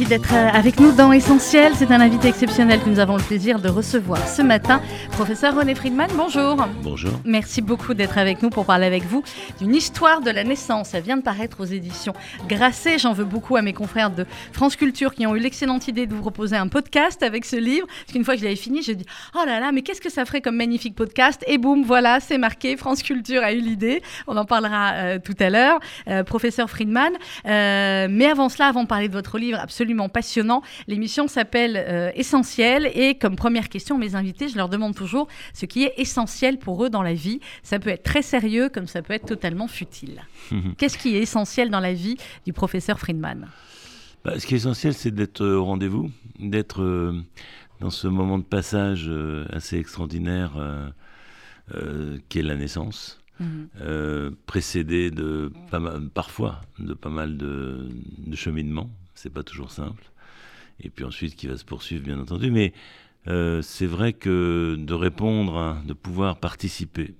Merci d'être euh, avec nous dans Essentiel. C'est un invité exceptionnel que nous avons le plaisir de recevoir ce matin. Professeur René Friedman, bonjour. Bonjour. Merci beaucoup d'être avec nous pour parler avec vous d'une histoire de la naissance. Ça vient de paraître aux éditions Grasset. J'en veux beaucoup à mes confrères de France Culture qui ont eu l'excellente idée de vous proposer un podcast avec ce livre. Parce qu'une fois que je l'avais fini, j'ai dit Oh là là, mais qu'est-ce que ça ferait comme magnifique podcast? Et boum, voilà, c'est marqué. France Culture a eu l'idée. On en parlera euh, tout à l'heure. Euh, professeur Friedman. Euh, mais avant cela, avant de parler de votre livre, absolument passionnant. L'émission s'appelle euh, Essentiel et comme première question, mes invités, je leur demande toujours ce qui est essentiel pour eux dans la vie. Ça peut être très sérieux comme ça peut être totalement futile. Qu'est-ce qui est essentiel dans la vie du professeur Friedman? Bah, Ce qui est essentiel, c'est d'être au rendez-vous, d'être euh, dans ce moment de passage euh, assez extraordinaire euh, euh, qui est la naissance. Euh, précédé de pas mal, parfois de pas mal de, de cheminements, c'est pas toujours simple, et puis ensuite qui va se poursuivre bien entendu, mais euh, c'est vrai que de répondre, à- de pouvoir participer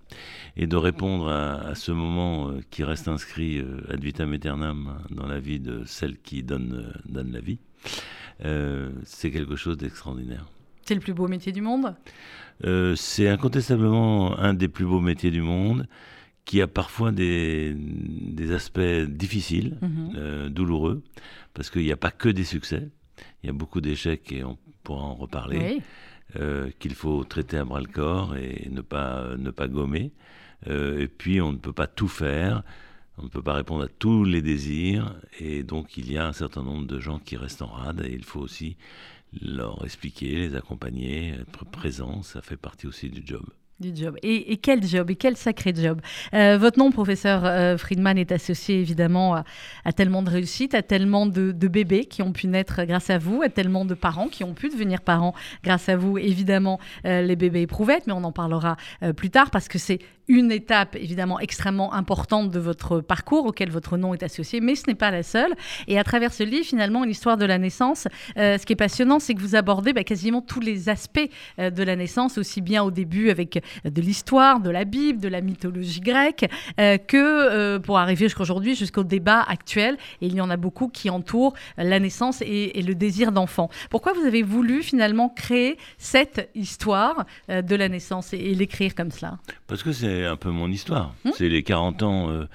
et de répondre à, à ce moment euh, qui reste inscrit euh, ad vitam aeternam dans la vie de celle qui donne, donne la vie, c'est quelque chose d'extraordinaire. C'est le plus beau métier du monde? C'est incontestablement un des plus beaux métiers du monde qui a parfois des, des aspects difficiles, Mhm. euh, douloureux, parce qu'il n'y a pas que des succès, il y a beaucoup d'échecs et on pourra en reparler, Oui. euh, qu'il faut traiter à bras le corps et ne pas, ne pas gommer. Euh, et puis on ne peut pas tout faire, on ne peut pas répondre à tous les désirs, et donc il y a un certain nombre de gens qui restent en rade, et il faut aussi leur expliquer, les accompagner, être présent, ça fait partie aussi du job. Du job. Et, quel job, et quel sacré job. Euh, votre nom, professeur euh, Friedman, est associé évidemment à, tellement de réussites, à tellement de, de bébés qui ont pu naître grâce à vous, à tellement de parents qui ont pu devenir parents grâce à vous. Évidemment, euh, les bébés éprouvettes, mais on en parlera plus tard parce que c'est une étape évidemment extrêmement importante de votre parcours auquel votre nom est associé, mais ce n'est pas la seule. Et à travers ce livre, finalement, une histoire de la naissance, euh, ce qui est passionnant, c'est que vous abordez bah, quasiment tous les aspects euh, de la naissance, aussi bien au début avec euh, de l'histoire, de la Bible, de la mythologie grecque, que pour arriver jusqu'aujourd'hui, jusqu'au débat actuel. Et il y en a beaucoup qui entourent la naissance et, le désir d'enfant. Pourquoi vous avez voulu finalement créer cette histoire de la naissance et, et l'écrire comme cela? Parce que c'est un peu mon histoire. Hmm. c'est les 40 ans euh,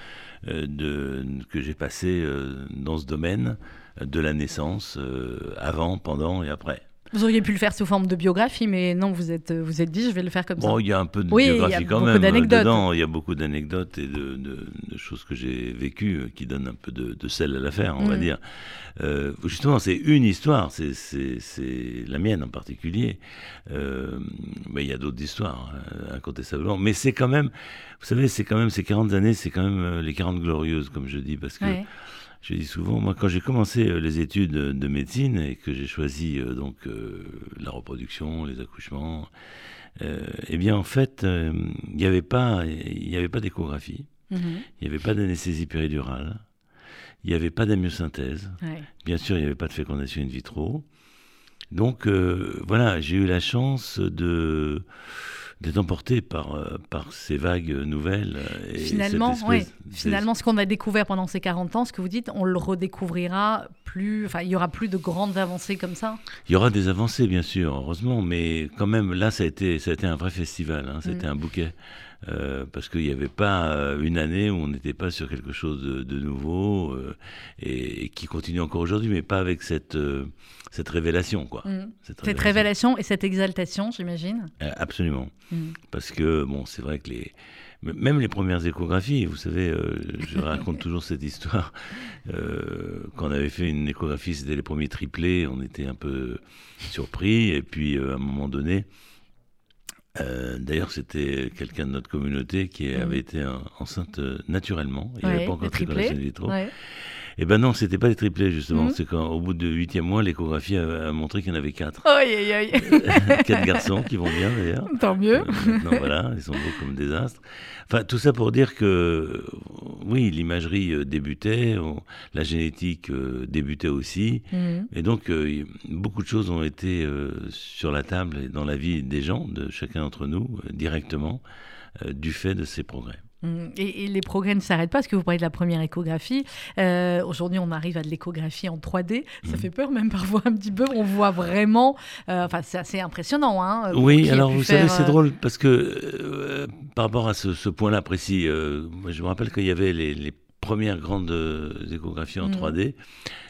euh, de, que j'ai passé euh, dans ce domaine de la naissance, euh, avant, pendant et après. Vous auriez pu le faire sous forme de biographie, mais non, vous êtes, euh, vous êtes dit, je vais le faire comme Bon, ça. il y a un peu de Oui, biographie quand même euh, dedans. Il y a beaucoup d'anecdotes et de, de- de choses que j'ai vécues euh, qui donnent un peu de, de sel à l'affaire, on va Mm. dire. Euh, justement, c'est une histoire, c'est- la mienne en particulier. Euh, mais il y a d'autres histoires, euh, incontestablement. Mais c'est quand même, vous savez, c'est quand même ces 40 années, c'est quand même les 40 glorieuses, comme je dis, parce que Ouais. Je dis souvent, moi, quand j'ai commencé euh, les études euh, de médecine et que j'ai choisi euh, donc la reproduction, les accouchements, eh bien, en fait, il n'y avait pas, il n'y avait pas d'échographie, Mhm. il n'y avait pas d'anesthésie péridurale, il n'y avait pas d'amyosynthèse. Ouais. Bien sûr, il n'y avait pas de fécondation in vitro. Donc, euh, voilà, j'ai eu la chance de d'être emporté par, euh, par ces vagues nouvelles. et Finalement, ouais. Finalement, ce qu'on a découvert pendant ces 40 ans, ce que vous dites, on le redécouvrira plus. Enfin, il y aura plus de grandes avancées comme ça. Il y aura des avancées, bien sûr, heureusement, mais quand même, là, ça a été, ça a été un vrai festival, hein, c'était Mm. un bouquet. Euh, parce qu'il n'y avait pas euh, une année où on n'était pas sur quelque chose de, de nouveau euh, et, et qui continue encore aujourd'hui, mais pas avec cette, euh, cette révélation, quoi. Mhm. Cette révélation et cette exaltation, j'imagine. Euh, absolument. Mhm. Parce que, bon, c'est vrai que les. Même les premières échographies, vous savez, euh, je raconte toujours cette histoire. Euh, quand on avait fait une échographie, c'était les premiers triplés, on était un peu surpris. Et puis, euh, à un moment donné, euh, d'ailleurs, c'était quelqu'un de notre communauté qui Mhm. avait été en- enceinte naturellement. Il n'y avait Ouais, pas encore les de fécondation in vitro. Ouais. Et ben non, c'était pas les triplés, justement. Mhm. C'est quand, au bout de huitième mois, l'échographie a, a montré qu'il y en avait quatre. Aïe, aïe, aïe. quatre garçons qui vont bien, d'ailleurs. Tant mieux. Euh, maintenant, voilà, ils sont beaux comme des astres. Enfin, tout ça pour dire que, oui, l'imagerie débutait, la génétique débutait aussi. Mhm. Et donc, beaucoup de choses ont été sur la table et dans la vie des gens, de chacun d'entre nous, directement, du fait de ces progrès. Mm. Et, les progrès ne s'arrêtent pas, parce que vous parlez de la première échographie. Euh, aujourd'hui, on arrive à de l'échographie en 3D. Ça mm. fait peur, même parfois un petit peu. On voit vraiment. Euh, enfin, c'est assez impressionnant. Hein, oui, alors vous savez, c'est euh, drôle, parce que par rapport à ce, point-là précis, moi, je me rappelle qu'il y avait les, premières grandes échographies en 3D. Mm.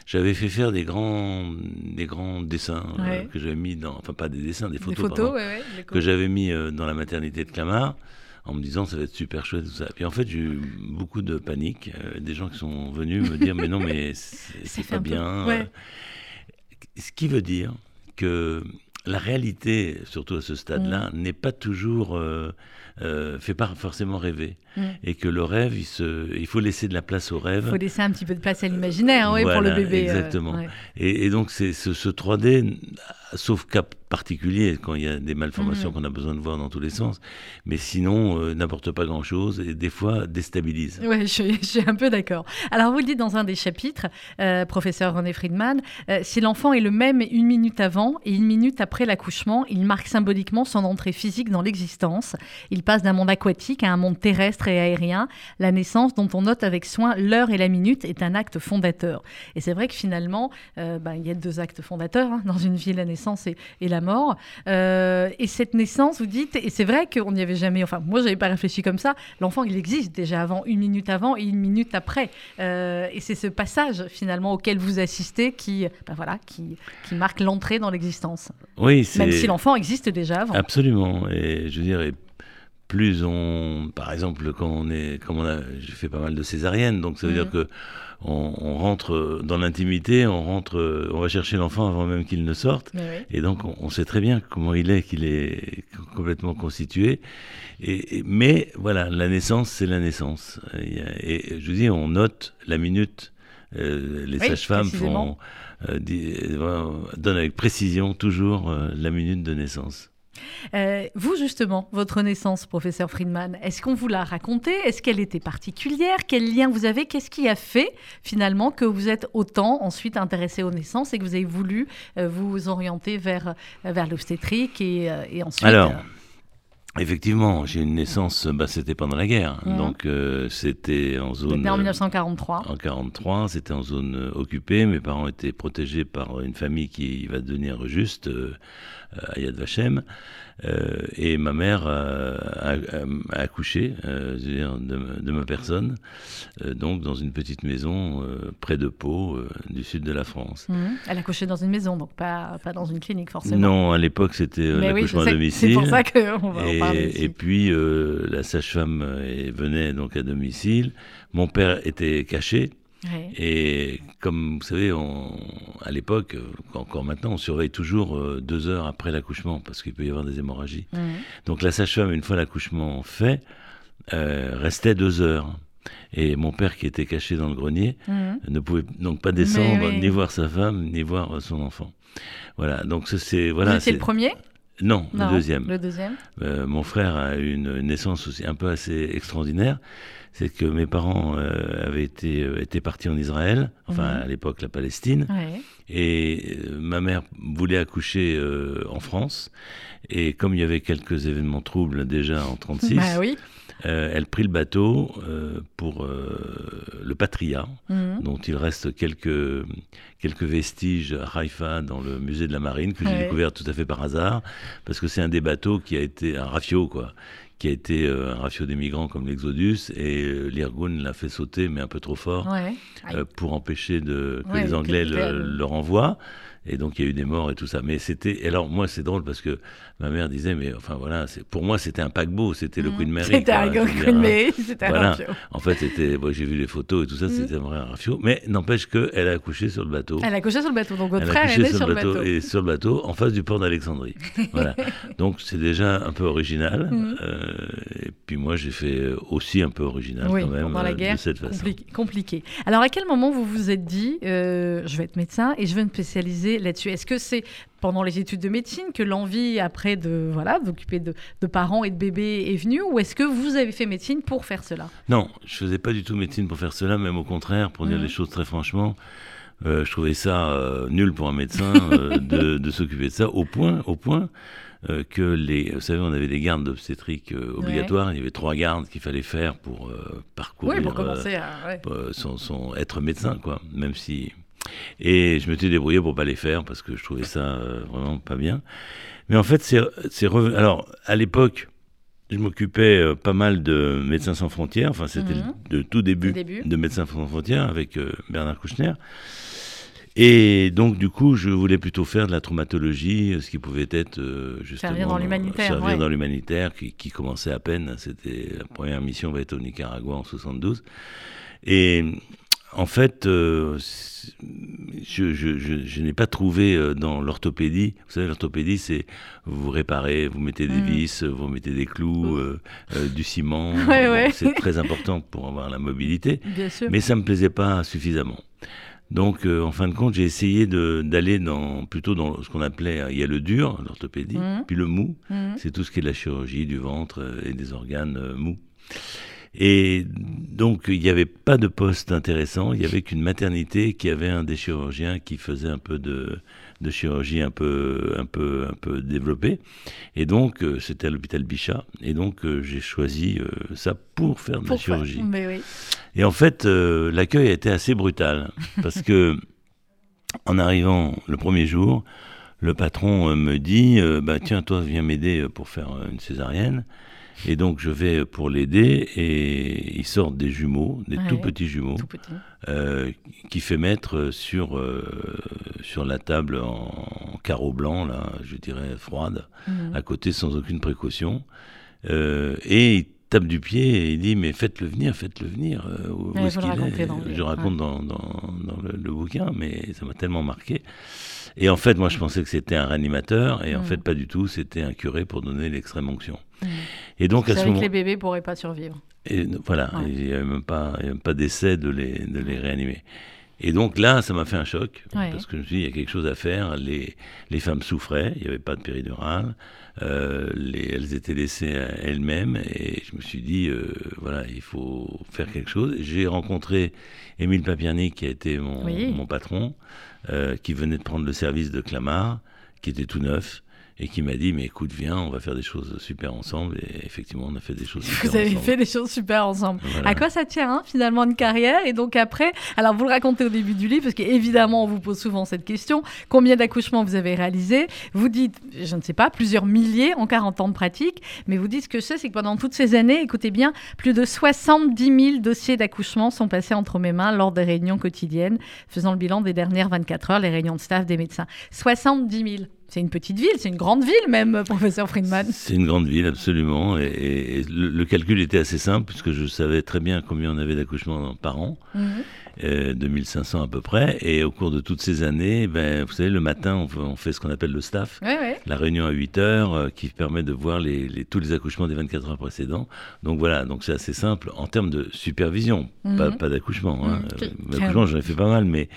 J'avais fait faire des grands, des grands dessins que j'avais mis dans. Enfin, pas des dessins, des photos. Des photos que j'avais mis dans la maternité de Clamart en me disant ça va être super chouette tout ça. Puis en fait j'ai eu beaucoup de panique, euh, des gens qui sont venus me dire mais non mais c'est pas bien. Euh. Ce qui veut dire que la réalité, surtout à ce stade-là, mm. n'est pas toujours euh, fait pas forcément rêver. Mm. Et que le rêve, il, se, il faut laisser de la place au rêve. Il faut laisser un petit peu de place à l'imaginaire oui, pour le bébé. Exactement. Et, et, donc c'est ce, ce 3D, sauf cas particulier quand il y a des malformations mhm. qu'on a besoin de voir dans tous les sens, mais sinon euh, n'apporte pas grand-chose et des fois déstabilise. Oui, je, suis un peu d'accord. Alors vous le dites dans un des chapitres, euh, professeur René Friedman, euh, si l'enfant est le même une minute avant et une minute après l'accouchement, il marque symboliquement son entrée physique dans l'existence. Il passe d'un monde aquatique à un monde terrestre et aérien. La naissance, dont on note avec soin l'heure et la minute, est un acte fondateur. Et c'est vrai que finalement, ben, il y a deux actes fondateurs hein, dans une vie, la naissance et, et la mort. Euh, et cette naissance, vous dites, et c'est vrai qu'on n'y avait jamais, enfin moi j'avais pas réfléchi comme ça, l'enfant il existe déjà avant, une minute avant et une minute après. Euh, et c'est ce passage finalement auquel vous assistez qui, ben voilà, qui, qui marque l'entrée dans l'existence. Oui, Même si l'enfant existe déjà avant. Absolument. Et je dirais plus on, par exemple, quand on est, comme on a, j'ai fait pas mal de césariennes, donc ça veut dire mhm. que on, rentre dans l'intimité, on rentre, on va chercher l'enfant avant même qu'il ne sorte, et donc on, sait très bien comment il est, qu'il est complètement constitué. Et, mais voilà, la naissance, c'est la naissance. Et, je vous dis, on note la minute. Euh, les sages-femmes font, euh, donnent avec précision toujours euh, la minute de naissance. Euh, vous, justement, votre naissance, professeur Friedman, est-ce qu'on vous l'a raconté Est-ce qu'elle était particulière? Quel lien vous avez? Qu'est-ce qui a fait, finalement, que vous êtes autant ensuite intéressé aux naissances et que vous avez voulu euh, vous orienter vers, euh, vers l'obstétrique et, ensuite... Alors, Effectivement, j'ai une naissance, bah, c'était pendant la guerre, mmh. donc c'était en zone. en 1943. En 43, c'était en zone occupée. Mes parents étaient protégés par une famille qui va devenir juste à Yad Vashem. Euh, et ma mère a, accouché euh, de, ma personne, euh, donc dans une petite maison près de Pau, du sud de la France. Mmh. Elle a accouché dans une maison, donc pas, pas dans une clinique forcément. Non, à l'époque c'était l'accouchement à domicile. C'est pour ça qu'on va et, en parler. Et puis la sage-femme venait donc à domicile. Mon père était caché. Et comme vous savez, à l'époque, encore maintenant, on surveille toujours euh, deux heures après l'accouchement parce qu'il peut y avoir des hémorragies. Donc la sage-femme, une fois l'accouchement fait, euh, restait deux heures. Et mon père, qui était caché dans le grenier, mmh. ne pouvait donc pas descendre, ni voir sa femme, ni voir son enfant. Voilà, donc c'est... Voilà, c'est le premier? Non, le deuxième. Le deuxième. Euh, mon frère a eu une naissance aussi un peu assez extraordinaire c'est que mes parents euh, avaient été, euh, été partis en Israël, enfin mhm. à l'époque la Palestine, et ma mère voulait accoucher en France, et comme il y avait quelques événements troubles déjà en 36, bah elle prit le bateau pour le Patria, mhm. dont il reste quelques, quelques vestiges à Haïfa dans le musée de la marine, que j'ai découvert tout à fait par hasard, parce que c'est un des bateaux qui a été un rafio, quoi, qui a été euh, un rafio des migrants comme l'Exodus, et euh, l'Irgun l'a fait sauter, mais un peu trop fort, euh, pour empêcher de, que les Anglais le, le, renvoient. Et donc il y a eu des morts et tout ça. Mais c'était. Alors moi c'est drôle parce que ma mère disait, mais enfin voilà, pour moi c'était un paquebot, c'était le mmh. Queen Mary. C'était un Queen Mary, c'était un rafio. En fait, c'était. j'ai vu les photos et tout ça, mmh. c'était un vrai rafio. Mais n'empêche qu'elle a accouché sur le bateau. Elle a accouché sur le bateau, donc votre frère est né sur, le bateau. Et sur le bateau, en face du port d'Alexandrie. voilà. Donc c'est déjà un peu original. Mmh. Euh, et puis moi j'ai fait aussi un peu original quand même. Pendant la guerre, de cette façon. compliqué. Alors à quel moment vous vous êtes dit, euh, je vais être médecin et je vais me spécialiser là-dessus? Est-ce que c'est pendant les études de médecine que l'envie après de voilà d'occuper de, parents et de bébés est venue ou est-ce que vous avez fait médecine pour faire cela? Non, je faisais pas du tout médecine pour faire cela, même au contraire, pour dire mmh. les choses très franchement. Euh, je trouvais ça euh, nul pour un médecin euh, de, s'occuper de ça, au point, au point que les, vous savez, on avait des gardes d'obstétrique obligatoires. Il y avait trois gardes qu'il fallait faire pour parcourir, oui, pour commencer à, son, être médecin, quoi. Même si, et je m'étais débrouillé pour pas les faire parce que je trouvais ça vraiment pas bien. Mais en fait, c'est revenu. Alors, à l'époque, je m'occupais pas mal de Médecins sans frontières. Enfin, c'était mhm. le, tout début, de Médecins sans frontières avec Bernard Kouchner. Et donc, du coup, je voulais plutôt faire de la traumatologie, ce qui pouvait être euh, justement servir dans l'humanitaire, servir dans l'humanitaire, qui, qui, commençait à peine. C'était la première mission va être au Nicaragua en 72. Et en fait, euh, je, je, je, n'ai pas trouvé euh, dans l'orthopédie. Vous savez, l'orthopédie, c'est vous réparez, vous mettez des mm. vis, vous mettez des clous, mm. du ciment. C'est très important pour avoir la mobilité. Bien sûr. Mais ça me plaisait pas suffisamment. Donc, euh, en fin de compte, j'ai essayé d'aller dans, plutôt dans ce qu'on appelait, il y a le dur, l'orthopédie, mmh. puis le mou, mmh. c'est tout ce qui est de la chirurgie du ventre euh, et des organes euh, mous. Et donc, il n'y avait pas de poste intéressant, il n'y avait qu'une maternité qui avait un des chirurgiens qui faisait un peu de, de chirurgie un peu, un peu, un peu développée. Et donc, euh, c'était à l'hôpital Bichat. Et donc, euh, j'ai choisi euh, ça pour faire de la chirurgie. Et en fait, l'accueil a été assez brutal. Parce que, en arrivant le premier jour, le patron me dit bah, Tiens, toi, viens m'aider pour faire une césarienne. Et donc je vais pour l'aider et ils sortent des jumeaux, des tout petits jumeaux, euh, qui fait mettre sur, euh, sur la table en, carreau blanc, là, je dirais froide, mhm. à côté sans aucune précaution. Euh, et il tape du pied et il dit mais faites-le venir, faites-le venir. où est-ce qu'il est? Je raconte dans, dans, dans le, le, bouquin, mais ça m'a tellement marqué. Et en fait, moi, je pensais que c'était un réanimateur, et en mm. fait, pas du tout. C'était un curé pour donner l'extrême onction. Et donc, à ce moment, que les bébés pourraient pas survivre. Et voilà, il n'y avait même pas, pas d'essai de les, de les réanimer. Et donc là, ça m'a fait un choc, parce que je me suis dit, il y a quelque chose à faire. Les, les femmes souffraient, il n'y avait pas de péridurale, euh, les, elles étaient laissées à elles-mêmes, et je me suis dit, euh, voilà, il faut faire quelque chose. J'ai rencontré Émile Papierny, qui a été mon, mon patron, euh, qui venait de prendre le service de Clamart, qui était tout neuf et qui m'a dit mais écoute viens on va faire des choses super ensemble. Et effectivement on a fait des choses super vous avez fait des choses super ensemble. À quoi ça tient hein, finalement une carrière et donc après alors vous le racontez au début du livre parce qu'évidemment on vous pose souvent cette question combien d'accouchements vous avez réalisé vous dites je ne sais pas plusieurs milliers en 40 ans de pratique mais vous dites ce que je sais c'est que pendant toutes ces années écoutez bien plus de 70 000 dossiers d'accouchement sont passés entre mes mains lors des réunions quotidiennes faisant le bilan des dernières 24 heures les réunions de staff des médecins. 70 000 c'est une petite ville, c'est une grande ville même, professeur Friedman. C'est une grande ville, absolument. Et, le, calcul était assez simple, puisque je savais très bien combien on avait d'accouchements par an. Mhm. 2500 euh, à peu près. Et au cours de toutes ces années, ben, vous savez, le matin, on, fait ce qu'on appelle le staff. La réunion à 8 heures euh, qui permet de voir les, tous les accouchements des 24 heures précédents. Donc voilà, donc c'est assez simple en termes de supervision, pas, mhm. d'accouchement. Hein. L'accouchement, j'en ai fait pas mal, mais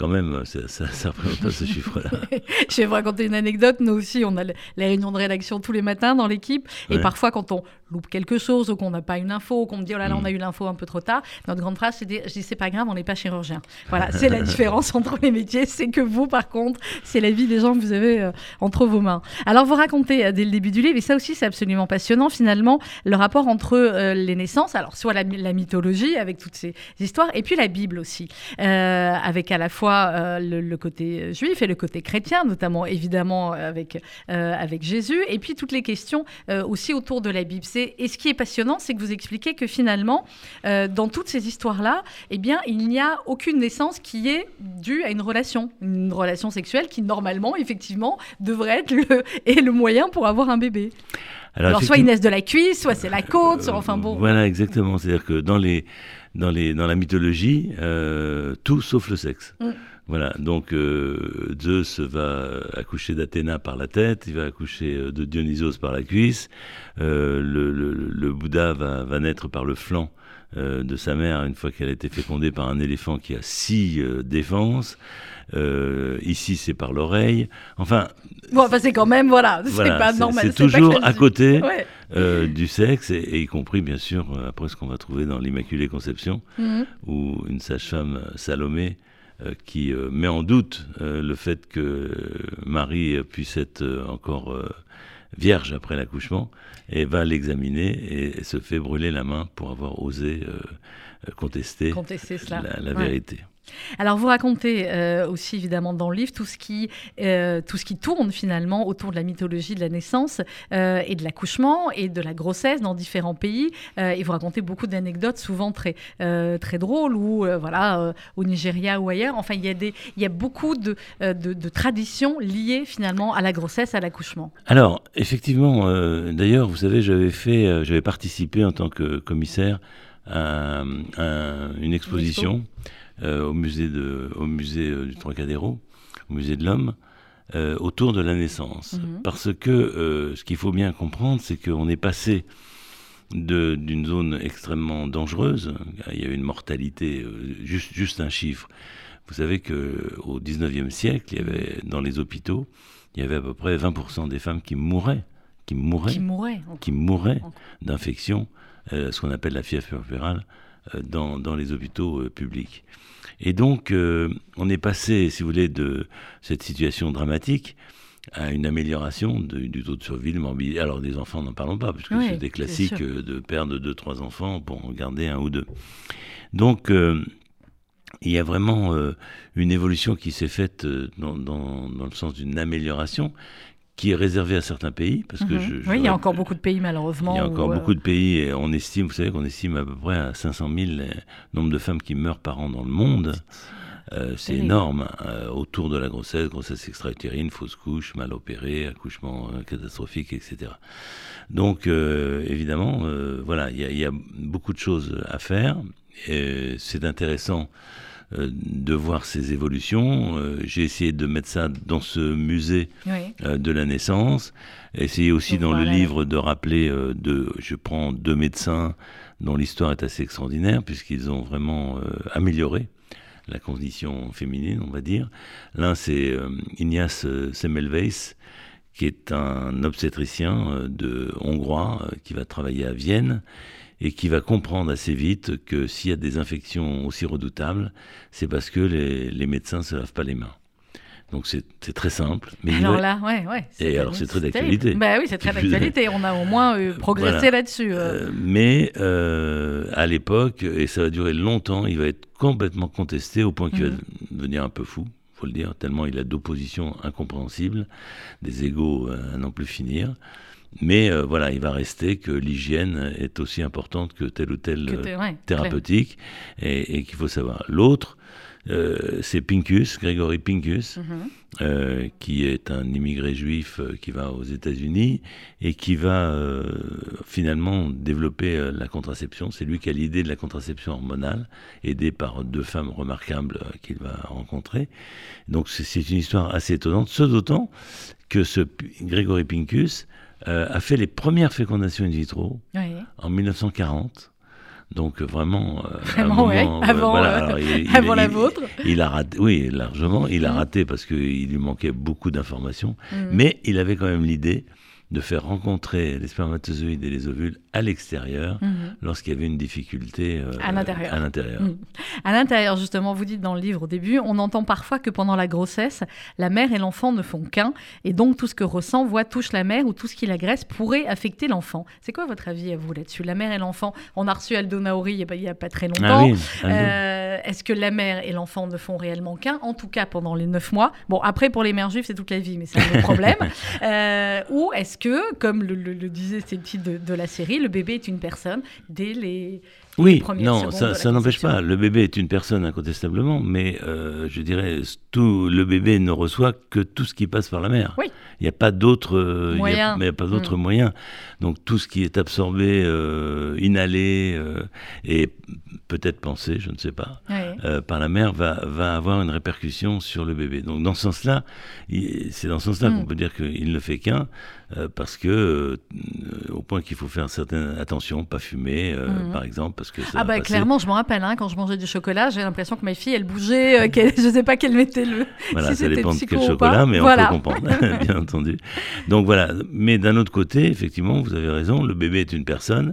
quand même, ça ne représente pas ce chiffre-là. Je vais vous raconter une anecdote. Nous aussi, on a les réunions de rédaction tous les matins dans l'équipe. Et parfois, quand on loupe quelque chose ou qu'on n'a pas une info, ou qu'on me dit, oh là là, on a mm. eu l'info un peu trop tard, notre grande phrase, c'est je dis, c'est pas grave, on n'est pas chirurgien. Voilà, c'est la différence entre les métiers. C'est que vous, par contre, c'est la vie des gens que vous avez euh, entre vos mains. Alors, vous racontez euh, dès le début du livre, et ça aussi, c'est absolument passionnant, finalement, le rapport entre euh, les naissances, alors soit la, mythologie avec toutes ces histoires, et puis la Bible aussi, avec à la fois euh, le, côté euh, juif et le côté chrétien, notamment évidemment avec, euh, avec Jésus, et puis toutes les questions aussi autour de la Bible. Et ce qui est passionnant, c'est que vous expliquez que finalement, dans toutes ces histoires-là, eh bien, il n'y a aucune naissance qui est due à une relation, une relation sexuelle qui normalement, effectivement, devrait être le, et le moyen pour avoir un bébé. Alors, soit ils naissent de la cuisse, soit c'est la côte, soit, enfin bon. Voilà, exactement. C'est-à-dire que dans les dans, les, dans la mythologie, euh, tout sauf le sexe. Mm. Voilà, donc euh, Zeus va accoucher d'Athéna par la tête, il va accoucher euh, de Dionysos par la cuisse, le, le, Bouddha va, va, naître par le flanc de sa mère une fois qu'elle a été fécondée par un éléphant qui a six défenses. ici, c'est par l'oreille. Enfin. Bon, enfin, c'est quand même, voilà, c'est pas normal. C'est toujours à côté du sexe, et, y compris, bien sûr, après ce qu'on va trouver dans l'Immaculée Conception, mhm. où une sage-femme, Salomé, euh, qui euh, met en doute euh, le fait que Marie puisse être encore vierge après l'accouchement et va l'examiner et, se fait brûler la main pour avoir osé contester, la, vérité. Alors vous racontez euh, aussi évidemment dans le livre tout ce qui, euh, tout ce qui tourne finalement autour de la mythologie de la naissance euh, et de l'accouchement et de la grossesse dans différents pays. et vous racontez beaucoup d'anecdotes souvent très, très drôles ou voilà au Nigeria ou ailleurs. Enfin il y a, des, il y a beaucoup de, de, traditions liées finalement à la grossesse, à l'accouchement. Alors effectivement, d'ailleurs vous savez j'avais fait, j'avais participé en tant que commissaire à, une exposition. Au musée, de, au musée euh, du Trocadéro, au musée de l'homme, euh, autour de la naissance. Mhm. Parce que ce qu'il faut bien comprendre, c'est qu'on est passé d'une zone extrêmement dangereuse, il y a eu une mortalité, juste, juste un chiffre. Vous savez qu'au 19e siècle, il y avait, dans les hôpitaux, il y avait à peu près 20% des femmes qui mouraient, qui mouraient, qui mouraient, mouraient d'infection, ce qu'on appelle la fièvre puerpérale, dans, dans les hôpitaux publics. Et donc, euh, on est passé, si vous voulez, de cette situation dramatique à une amélioration du taux de survie, de morbidité. Alors, des enfants, n'en parlons pas, puisque c'est des classiques euh, de perdre deux, trois enfants pour en garder un ou deux. Donc, euh, il y a vraiment une évolution qui s'est faite dans, dans, dans, le sens d'une amélioration qui est réservé à certains pays. Parce que mhm. oui, il y a encore beaucoup de pays, malheureusement. Il y a encore beaucoup de pays, et on estime, vous savez qu'on estime à peu près à 500 000 le nombre de femmes qui meurent par an dans le monde. Euh, c'est énorme. Euh, autour de la grossesse, grossesse extra-utérine, fausse couche, mal opérée, accouchement euh, catastrophique, etc. Donc, évidemment, voilà, il y, y, a beaucoup de choses à faire. C'est intéressant euh, de voir ces évolutions. Euh, j'ai essayé de mettre ça dans ce musée euh, de la naissance. Essayé aussi dans le livre de rappeler, de, je prends deux médecins dont l'histoire est assez extraordinaire puisqu'ils ont vraiment amélioré la condition féminine, on va dire. L'un, c'est Ignace Semmelweis, qui est un obstétricien de hongrois qui va travailler à Vienne et qui va comprendre assez vite que s'il y a des infections aussi redoutables, c'est parce que les, les médecins ne se lavent pas les mains. Donc c'est très simple. Mais alors là, ouais, ouais. Et alors c'est très d'actualité. Bah oui, c'est très d'actualité. On a au moins euh, progressé là-dessus. Euh. Euh, mais à l'époque, et ça va durer longtemps, il va être complètement contesté au point qu'il va mhm. devenir un peu fou, faut le dire, tellement il a d'opposition incompréhensible, des égaux à n'en plus finir. Mais euh, voilà, il va rester que l'hygiène est aussi importante que telle ou telle euh, thérapeutique et, qu'il faut savoir. L'autre, euh, c'est Pincus, Grégory Pincus, mhm. qui est un immigré juif qui va aux États-Unis et qui va finalement développer la contraception. C'est lui qui a l'idée de la contraception hormonale, aidé par deux femmes remarquables qu'il va rencontrer. Donc c'est une histoire assez étonnante, ce d'autant que ce Grégory Pincus euh, a fait les premières fécondations in vitro en 1940. Donc euh, vraiment, euh, vraiment avant, avant la vôtre. Il a raté, oui, largement. Il a mm. raté parce qu'il lui manquait beaucoup d'informations, mm. mais il avait quand même l'idée de faire rencontrer les spermatozoïdes et les ovules à l'extérieur mhm. lorsqu'il y avait une difficulté euh, à l'intérieur. Mhm. À l'intérieur, justement, vous dites dans le livre au début, on entend parfois que pendant la grossesse, la mère et l'enfant ne font qu'un, et donc tout ce que ressent, voit, touche la mère ou tout ce qui l'agresse pourrait affecter l'enfant. C'est quoi votre avis à vous là-dessus? La mère et l'enfant, on a reçu Aldo Naori il n'y a, pas très ah longtemps. Euh, est-ce que la mère et l'enfant ne font réellement qu'un? En tout cas pendant les neuf mois. Bon, après pour les mères juives, c'est toute la vie, mais c'est un autre problème. Euh, ou est-ce que, comme le, disait c'est le titre de, la série, le bébé est une personne dès les, oui, non, ça, ça n'empêche pas. Le bébé est une personne incontestablement, mais euh, je dirais tout le bébé ne reçoit que tout ce qui passe par la mère. Oui. Il n'y a pas d'autres euh, moyens. Il a, pas d'autres mm. moyens. Donc tout ce qui est absorbé, euh, inhalé et peut-être pensé, je ne sais pas, par la mère va, va avoir une répercussion sur le bébé. Donc dans ce sens-là, c'est dans ce sens-là qu'on mm. peut dire qu'il ne fait qu'un, parce que au point qu'il faut faire certaine attention, pas fumer, mm. par exemple, parce ce que ça Ah bah passer. clairement, je me rappelle, hein, quand je mangeais du chocolat, j'ai l'impression que ma fille, elle bougeait, euh, qu'elle- je sais pas quelle mettait le... Voilà, si ça dépend de quel chocolat, mais Voilà. on peut comprendre, bien entendu. Donc voilà, mais d'un autre côté, effectivement, vous avez raison, le bébé est une personne,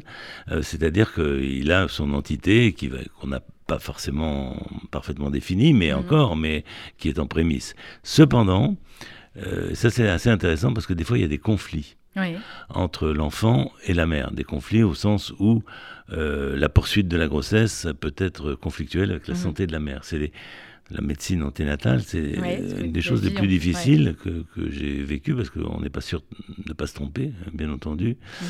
euh, c'est-à-dire qu'il a son entité qui va- qu'on n'a pas forcément parfaitement définie, mais Mhm. encore, mais qui est en prémisse. Cependant, euh, ça c'est assez intéressant parce que des fois il y a des conflits Oui. entre l'enfant et la mère. Des conflits au sens où euh, la poursuite de la grossesse peut être conflictuelle avec la Mhm. santé de la mère. C'est les- la médecine anténatale, c'est Ouais, une des choses les plus difficiles que, que j'ai vécues parce qu'on n'est pas sûr de ne pas se tromper, bien entendu. Mhm.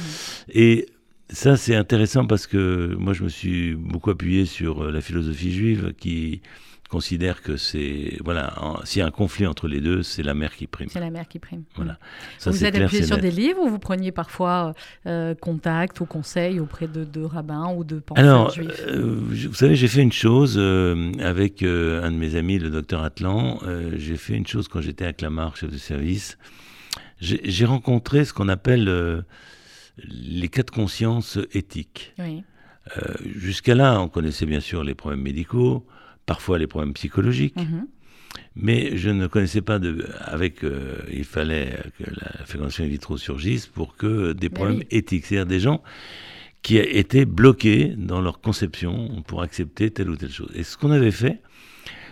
Et ça, c'est intéressant parce que moi, je me suis beaucoup appuyé sur euh, la philosophie juive qui considère que c'est voilà, s'il y a un conflit entre les deux, c'est la mère qui prime. C'est la mère qui prime. Voilà. Ça, vous êtes clair, appuyé sur net. des livres ou vous preniez parfois euh, contact ou conseil auprès de, de rabbins ou de penseurs Alors, juifs? euh, je- vous savez, j'ai fait une chose euh, avec euh, un de mes amis, le docteur Atlan. j'ai fait une chose quand j'étais à Clamart, chef de service. J'ai rencontré ce qu'on appelle les cas de conscience éthiques. Oui. Jusqu'à là, on connaissait bien sûr les problèmes médicaux, parfois les problèmes psychologiques, Mhm. mais je ne connaissais pas de. Avec, euh, il fallait que la fécondation in vitro surgisse pour que des Ben problèmes oui. éthiques, c'est-à-dire des gens qui étaient bloqués dans leur conception pour accepter telle ou telle chose. Et ce qu'on avait fait,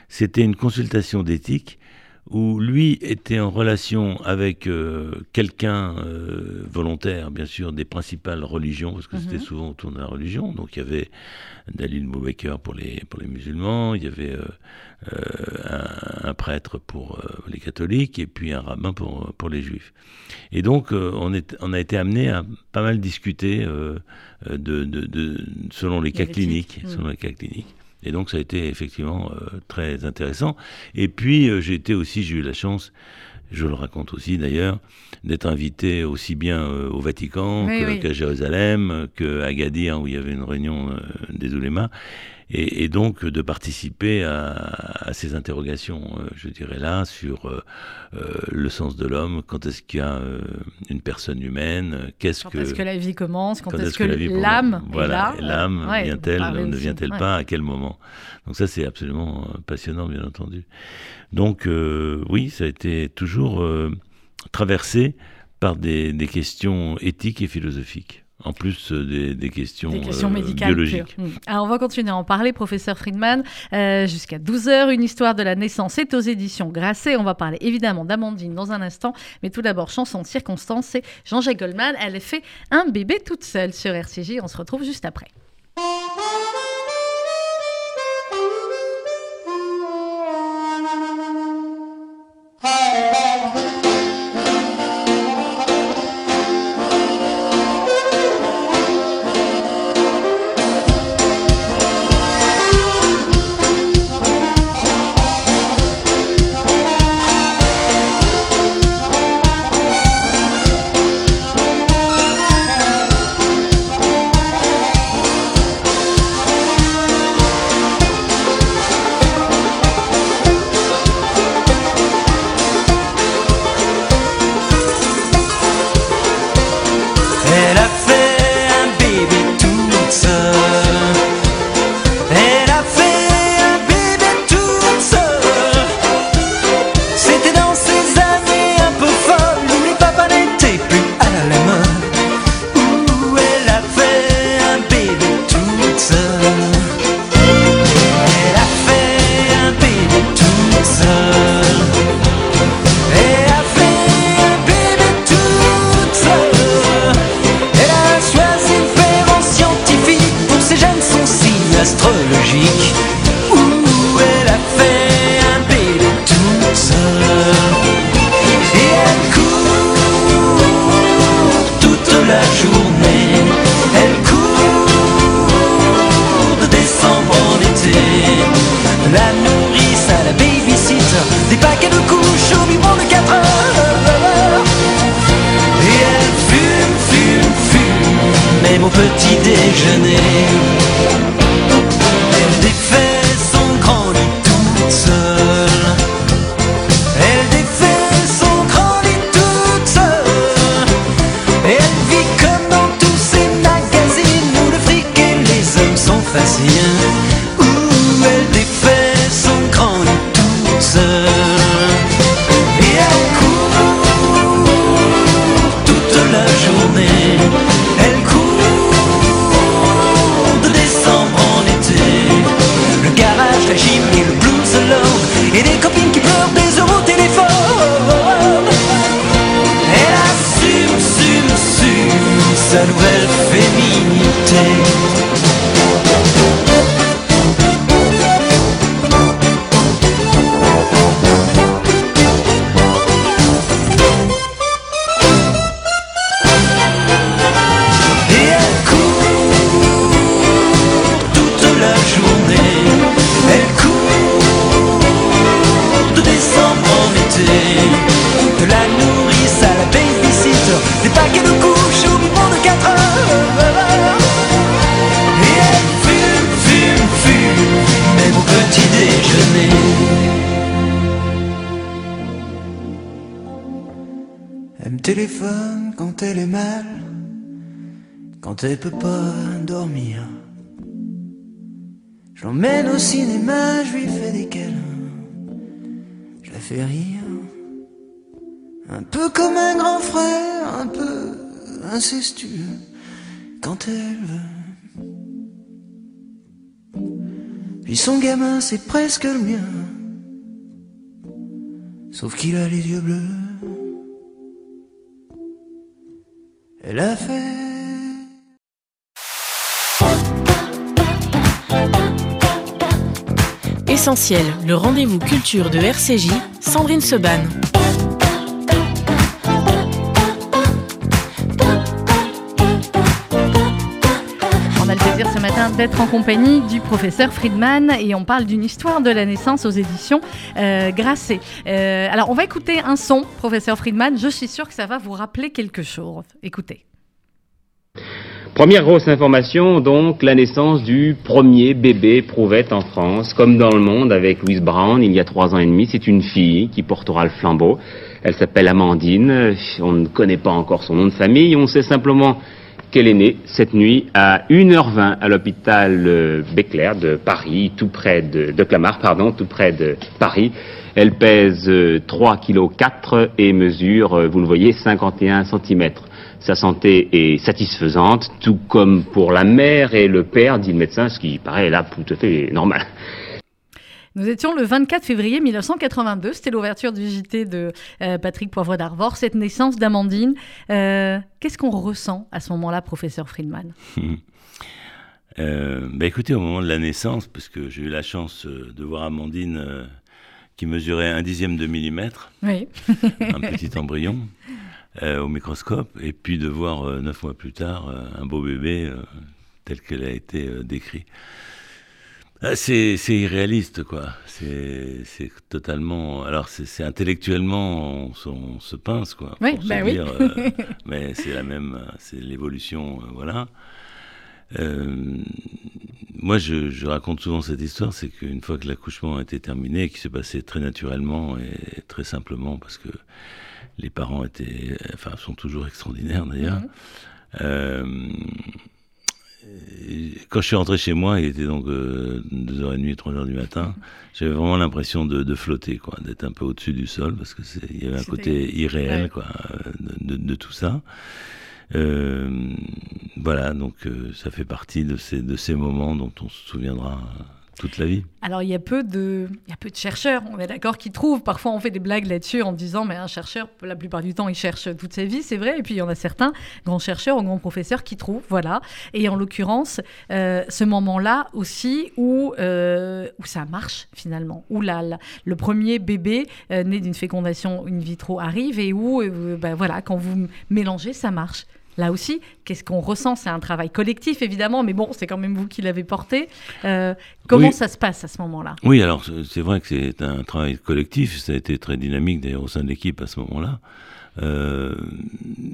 c'était une consultation d'éthique où lui était en relation avec euh, quelqu'un euh, volontaire, bien sûr, des principales religions, parce que c'était Mhm. souvent autour de la religion. Donc il y avait Dalil Boubaker pour les, pour les musulmans, il y avait euh, un, un prêtre pour les catholiques et puis un rabbin pour, pour les juifs. Et donc on, est, on a été amené à pas mal discuter de, de, de- selon les cas cliniques. Selon les cas cliniques. Et donc ça a été effectivement euh, très intéressant. Et puis euh, j'ai été aussi, j'ai eu la chance, je le raconte aussi d'ailleurs, d'être invité aussi bien euh, au Vatican Oui, que- oui. qu'à Jérusalem, qu'à Agadir où il y avait une réunion des oulémas. Et, et donc de participer à, à ces interrogations, euh, je dirais là, sur euh, euh, le sens de l'homme, quand est-ce qu'il y a une personne humaine, qu'est-ce Quand que... est-ce que la vie commence Quand, Quand est-ce que, la vie l'âme est Voilà, l'âme ouais, vient-elle, ne vient-elle ouais. pas, à quel moment Donc ça, c'est absolument passionnant, bien entendu. Donc euh, oui, ça a été toujours euh, traversé par des, des questions éthiques et philosophiques, en plus euh, des, des questions, Des questions euh, médicales. biologiques. Mm. Alors, on va continuer à en parler, professeur Friedman. Euh, Jusqu'à 12h, une histoire de la naissance est aux éditions Grasset. On va parler évidemment d'Amandine dans un instant. Mais tout d'abord, chanson de circonstance, c'est Jean-Jacques Goldman. Elle a fait un bébé toute seule sur RCJ. On se retrouve juste après. Quand elle est mal, quand elle peut pas dormir. Je l'emmène au cinéma, je lui fais des câlins, je la fais rire. Un peu comme un grand frère, un peu incestueux, quand elle veut. Puis son gamin, c'est presque le mien, sauf qu'il a les yeux bleus. Elle a fait Essentiel, le rendez-vous culture de RCJ, Sandrine Seban. D'être en compagnie du professeur Friedman et on parle d'une histoire de la naissance aux éditions euh, Grasset. Euh, alors on va écouter un son, professeur Friedman. Je suis sûre que ça va vous rappeler quelque chose. Écoutez. Première grosse information, donc, la naissance du premier bébé prouvette en France, comme dans le monde avec Louise Brown il y a trois ans et demi. C'est une fille qui portera le flambeau. Elle s'appelle Amandine. On ne connaît pas encore son nom de famille. On sait simplement qu'elle est née cette nuit à 1h20 à l'hôpital euh, Béclair de Paris, tout près de, de Clamart, pardon, tout près de Paris. Elle pèse 3 kg 4 et mesure, euh, vous le voyez, 51 cm. Sa santé est satisfaisante, tout comme pour la mère et le père, dit le médecin, ce qui paraît là tout à fait normal. Nous étions le 24 février 1982, c'était l'ouverture du JT de euh, Patrick Poivre d'Arvor, cette naissance d'Amandine. Euh, Qu'est-ce qu'on ressent à ce moment-là, professeur Friedman? Euh, bah écoutez, au moment de la naissance, parce que j'ai eu la chance de voir Amandine qui mesurait un dixième de millimètre, Oui. un petit embryon, au microscope, et puis de voir neuf mois plus tard un beau bébé tel qu'elle a été décrit. Ah, c'est c'est irréaliste, quoi. C'est totalement. Alors, c'est intellectuellement, on, se- on se pince, quoi. Oui, bah oui. dire, euh, mais c'est la même. C'est l'évolution, euh, voilà. Euh, moi, je, je raconte souvent cette histoire, c'est qu'une fois que l'accouchement a été terminé, qui s'est passé très naturellement et très simplement, parce que les parents étaient, enfin, sont toujours extraordinaires d'ailleurs. Mhm. Euh, quand je suis rentré chez moi, il était donc euh, 2h30, 3h du matin, j'avais vraiment l'impression de, de flotter, quoi, d'être un peu au-dessus du sol, parce que c'est, il y avait un côté irréel, ouais. quoi, euh, de, de- de tout ça. Euh, voilà, donc euh, ça fait partie de ces, de ces moments dont on se souviendra euh, toute la vie. Alors, il y, a peu de, il y a peu de chercheurs, on est d'accord, qui trouvent. Parfois, on fait des blagues là-dessus en disant, mais un chercheur, la plupart du temps, il cherche toute sa vie, c'est vrai. Et puis, il y en a certains, grands chercheurs ou grands professeurs, qui trouvent, voilà. Et en l'occurrence, euh, ce moment-là aussi où, euh, où ça marche, finalement. Où le premier bébé euh, né d'une fécondation in vitro arrive et où, ben voilà, quand vous mélangez, ça marche. Là aussi, qu'est-ce qu'on ressent? C'est un travail collectif, évidemment, mais bon, c'est quand même vous qui l'avez porté. Euh, comment Oui. ça se passe à ce moment-là? Oui, alors c'est- vrai que c'est un travail collectif, ça a été très dynamique d'ailleurs au sein de l'équipe à ce moment-là. Euh,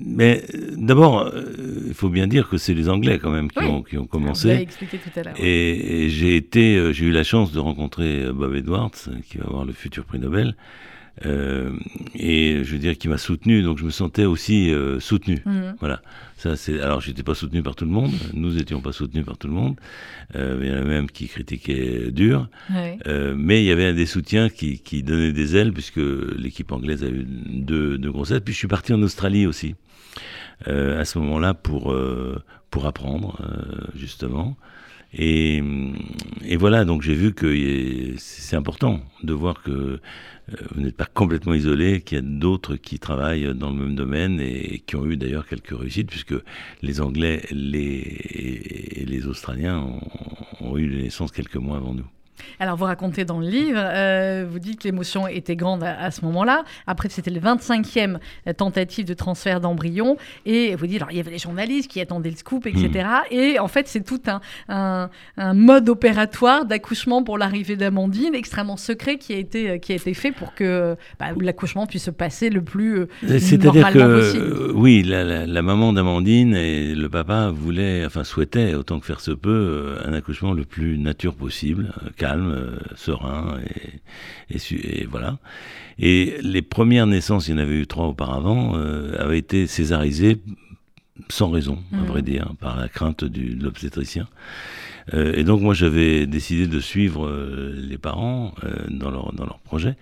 mais euh, d'abord, euh, il faut bien dire que c'est les Anglais quand même qui, Oui. ont, qui ont Vous commencé. expliqué tout à l'heure. Et, et j'ai été, j'ai eu la chance de rencontrer Bob Edwards, qui va avoir le futur prix Nobel, euh, et je veux dire qui m'a soutenu, donc je me sentais aussi euh, soutenu. Mhm. Voilà. Ça, c'est. Alors, j'étais pas soutenu par tout le monde. Nous étions pas soutenus par tout le monde. Euh, il y en a même qui critiquaient dur. Mais il y avait des soutiens qui, qui donnaient des ailes, puisque l'équipe anglaise a eu deux, deux grosses ailes. Puis je suis parti en Australie aussi, à ce moment-là, pour, pour apprendre, justement. Et, voilà, donc j'ai vu que c'est important de voir que euh, vous n'êtes pas complètement isolé, qu'il y a d'autres qui travaillent dans le même domaine et, qui ont eu d'ailleurs quelques réussites, puisque les Anglais les, et les Australiens ont, ont eu les naissances quelques mois avant nous. Alors, vous racontez dans le livre, euh, vous dites que l'émotion était grande à, à ce moment-là. Après, c'était le 25e tentative de transfert d'embryon. Et vous dites, alors, il y avait des journalistes qui attendaient le scoop, etc. Et en fait, c'est tout un, un, un mode opératoire d'accouchement pour l'arrivée d'Amandine, extrêmement secret, qui a été, qui a été fait pour que bah, l'accouchement puisse se passer le plus euh, C'est-à-dire que, possible. euh, oui, la, la- la maman d'Amandine et le papa voulaient, enfin souhaitaient, autant que faire se peut, euh, un accouchement le plus nature possible, euh, calme, calme, serein, et, et, voilà. Et les premières naissances, il y en avait eu trois auparavant, avaient été césarisées sans raison, à mmh. vrai dire, par la crainte du, de l'obstétricien. Euh, et donc moi j'avais décidé de suivre euh, les parents euh, dans, leur, dans leur projet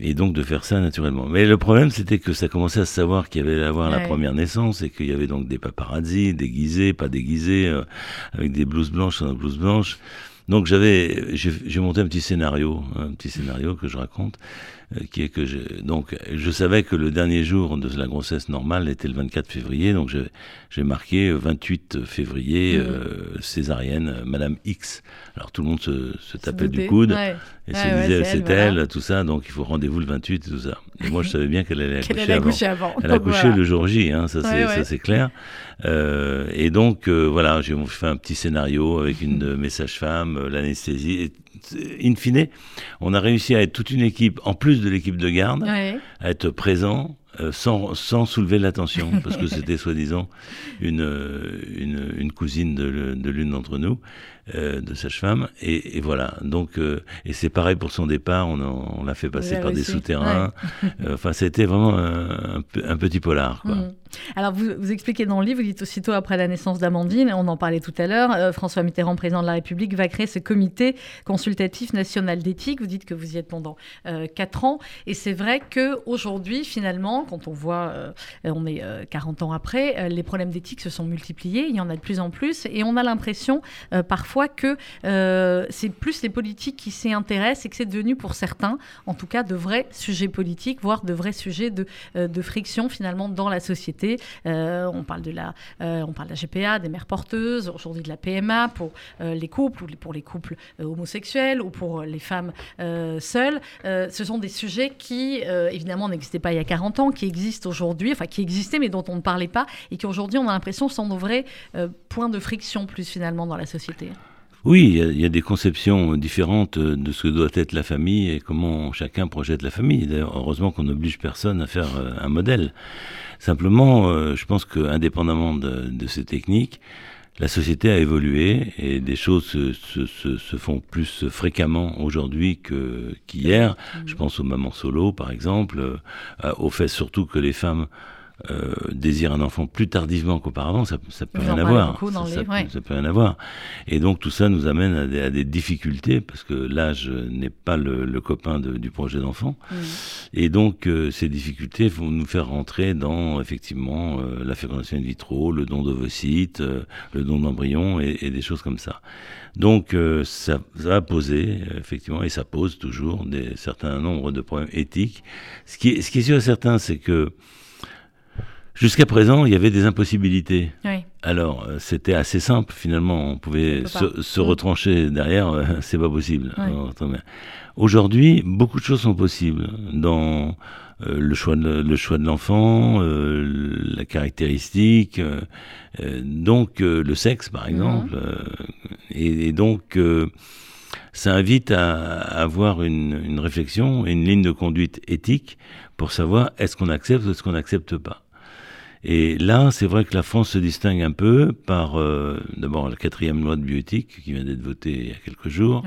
et donc de faire ça naturellement. Mais le problème c'était que ça commençait à se savoir qu'il y avait à avoir la première naissance et qu'il y avait donc des paparazzi déguisés, pas déguisés, avec des blouses blanches sans blouses blanches. Donc j'avais, j'ai monté un petit scénario, un petit scénario que je raconte, euh, qui est que je, donc je savais que le dernier jour de la grossesse normale était le 24 février, donc j'ai marqué 28 février mmh. euh, césarienne, Madame X. Alors tout le monde se, se tapait du coude et se disait c'est elle, tout ça, donc il faut rendez-vous le 28 et tout ça. Et moi je savais bien qu'elle allait accoucher, avant. Elle a accouché le jour J, hein, ça c'est clair. Euh, et donc voilà, j'ai fait un petit scénario avec une message femme, l'anesthésie in fine, on a réussi à être toute une équipe, en plus de l'équipe de garde, à être présent euh, sans, sans, soulever l'attention, parce que c'était soi-disant une, une, une, cousine de l'une d'entre nous. Euh, de sage-femme. Et, voilà. Donc, euh, et c'est pareil pour son départ. On, l'a fait passer par des souterrains. Euh, enfin, c'était vraiment un, un, petit polar. Quoi. Mhm. Alors, vous, vous, expliquez dans le livre, vous dites aussitôt après la naissance d'Amandine, on en parlait tout à l'heure, François Mitterrand, président de la République, va créer ce comité consultatif national d'éthique. Vous dites que vous y êtes pendant quatre ans. Et c'est vrai qu'aujourd'hui, finalement, quand on voit, on est 40 ans après, les problèmes d'éthique se sont multipliés. Il y en a de plus en plus. Et on a l'impression, parfois, que euh, c'est plus les politiques qui s'y intéressent et que c'est devenu pour certains, en tout cas, de vrais sujets politiques, voire de vrais sujets de, euh, de friction finalement dans la société. Euh, on parle de la, on parle de la GPA, des mères porteuses, aujourd'hui de la PMA pour les couples ou pour les couples homosexuels ou pour les femmes seules. ce sont des sujets qui, évidemment, n'existaient pas il y a 40 ans, qui existent aujourd'hui, enfin qui existaient mais dont on ne parlait pas et qui aujourd'hui, on a l'impression, sont de vrais points de friction plus finalement dans la société. Oui, il y, a des conceptions différentes de ce que doit être la famille et comment chacun projette la famille. D'ailleurs, heureusement qu'on n'oblige personne à faire euh, un modèle. Simplement, euh, je pense qu'indépendamment de, de, ces techniques, la société a évolué et des choses se, font plus fréquemment aujourd'hui qu'hier. Je pense aux mamans solo, par exemple, euh, au fait surtout que les femmes euh, désire un enfant plus tardivement qu'auparavant, ça, ça peut rien avoir. Ça, peut rien avoir. Et donc tout ça nous amène à des, difficultés parce que l'âge n'est pas le, copain du projet d'enfant. Et donc euh, ces difficultés vont nous faire rentrer dans effectivement euh, la fécondation in vitro, le don d'ovocytes, le don d'embryons et, des choses comme ça. Donc ça, a posé effectivement et ça pose toujours des certain nombre de problèmes éthiques. Ce qui ce qui est sûr et certain, c'est que Jusqu'à présent, il y avait des impossibilités. Oui. Alors, euh, c'était assez simple finalement. On pouvait se, mm. retrancher derrière, euh, c'est pas possible. Aujourd'hui, beaucoup de choses sont possibles dans euh, le choix de le choix de l'enfant, la caractéristique, donc le sexe par mm-hmm. exemple, et, donc ça invite à, avoir une, une réflexion et une ligne de conduite éthique pour savoir est-ce qu'on accepte ou est-ce qu'on n'accepte pas. Et là, c'est vrai que la France se distingue un peu par, euh, d'abord, la quatrième loi de bioéthique qui vient d'être votée il y a quelques jours,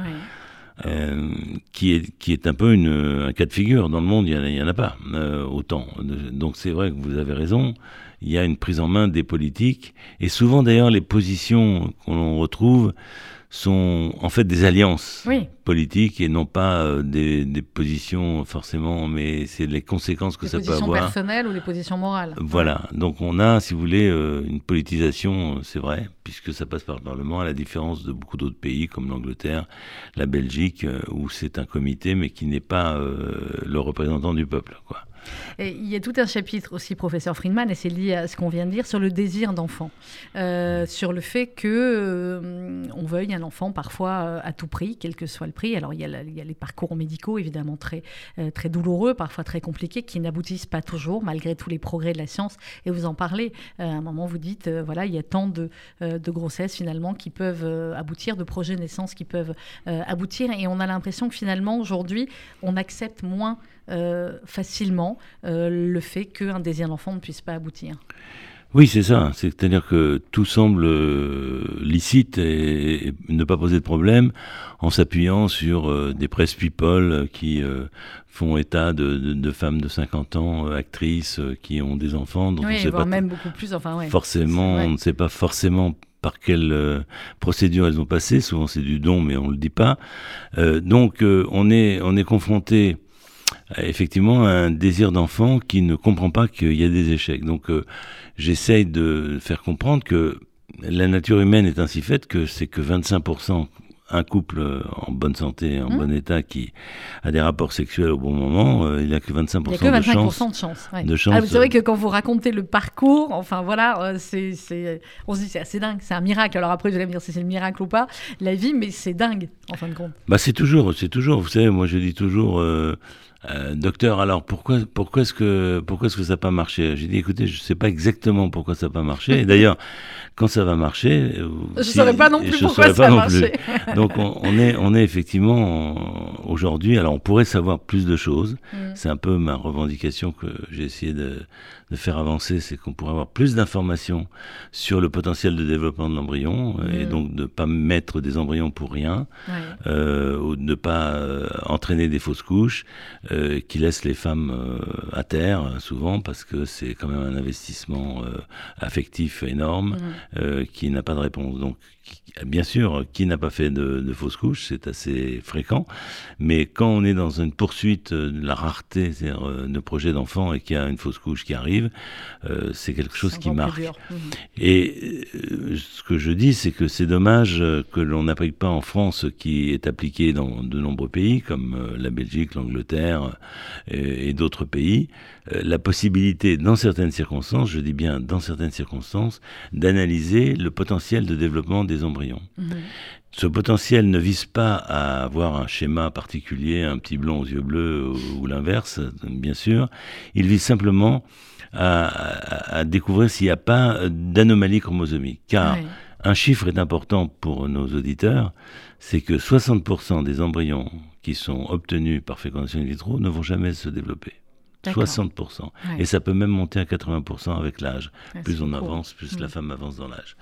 euh, qui, est, qui est un peu une, un cas de figure. Dans le monde, il n'y en, en, a pas euh, autant. Donc c'est vrai que vous avez raison, il y a une prise en main des politiques, et souvent d'ailleurs les positions qu'on retrouve sont en fait des alliances politiques et non pas euh, des, positions forcément, mais c'est les conséquences que ça peut avoir. Les positions personnelles ou les positions morales. Voilà, donc on a, si vous voulez, euh, une politisation, c'est vrai, puisque ça passe par le Parlement, à la différence de beaucoup d'autres pays comme l'Angleterre, la Belgique, euh, où c'est un comité mais qui n'est pas le représentant du peuple. Quoi il y a tout un chapitre aussi, professeur Friedman, et c'est lié à ce qu'on vient de dire, sur le désir d'enfant, euh, sur le fait que euh, on veuille un enfant parfois euh, à tout prix, quel que soit le prix. Alors il y a, les parcours médicaux évidemment très, très douloureux, parfois très compliqués, qui n'aboutissent pas toujours, malgré tous les progrès de la science. Et vous en parlez. à un moment, vous dites, voilà, il y a tant de, de grossesses finalement qui peuvent aboutir, de projets de naissance qui peuvent aboutir. Et on a l'impression que finalement, aujourd'hui, on accepte moins facilement euh, le fait qu'un désir d'enfant ne puisse pas aboutir Oui, c'est ça. C'est-à-dire que tout semble euh, licite et, ne pas poser de problème en s'appuyant sur euh, des press people qui euh, font état de, femmes de 50 ans, actrices, qui ont des enfants. Donc oui, on sait pas même beaucoup plus. Enfin, Forcément, on ne sait pas forcément par quelle procédure elles ont passé. Souvent, c'est du don, mais on le dit pas. donc, on est on est confronté effectivement un désir d'enfant qui ne comprend pas qu'il y a des échecs. Donc euh, j'essaye de faire comprendre que la nature humaine est ainsi faite que c'est que 25% un couple euh, en bonne santé, en mmh. bon état, qui a des rapports sexuels au bon moment, euh, il n'y a que 25%, il y a que 25 de chance. De chance, de chance ah, c'est vrai que quand vous racontez le parcours, enfin voilà, c'est, on se dit c'est assez dingue, c'est un miracle. Alors après, vous allez me dire si c'est le miracle ou pas, la vie, mais c'est dingue en fin de compte. Bah c'est toujours, c'est toujours, vous savez, moi je dis toujours, euh, docteur, alors pourquoi, pourquoi est-ce que, pourquoi est-ce que ça n'a pas marché? J'ai dit, écoutez, je ne sais pas exactement pourquoi ça n'a pas marché. Et d'ailleurs, quand ça va marcher, euh, je ne saurais pas non plus pourquoi ça a marché. Donc on, est, on est effectivement aujourd'hui. Alors on pourrait savoir plus de choses. Mm. C'est un peu ma revendication que j'ai essayé de, de faire avancer, c'est qu'on pourrait avoir plus d'informations sur le potentiel de développement de l'embryon et mm. donc de ne pas mettre des embryons pour rien euh, ou de ne pas euh, entraîner des fausses couches euh, qui laissent les femmes euh, à terre souvent parce que c'est quand même un investissement euh, affectif énorme mm. qui n'a pas de réponse. Donc bien sûr, qui n'a pas fait de, de fausses couches, c'est assez fréquent, mais quand on est dans une poursuite de la rareté, c'est-à-dire de projets d'enfants et qu'il y a une fausse couche qui arrive, euh, c'est quelque chose qui marque. Mhm. Et euh, ce que je dis, c'est que c'est dommage que l'on n'applique pas en France ce qui est appliqué dans de nombreux pays, comme euh, la Belgique, l'Angleterre et, d'autres pays, la possibilité, dans certaines circonstances, je dis bien dans certaines circonstances, d'analyser le potentiel de développement des embryons. Mhm. Ce potentiel ne vise pas à avoir un schéma particulier, un petit blond aux yeux bleus ou, l'inverse, bien sûr. Il vise simplement à, découvrir s'il n'y a pas d'anomalie chromosomique. Car un chiffre est important pour nos auditeurs, c'est que 60% des embryons qui sont obtenus par fécondation in vitro ne vont jamais se développer. 60%. Et ça peut même monter à 80% avec l'âge. plus on avance, plus la mm. femme avance dans l'âge.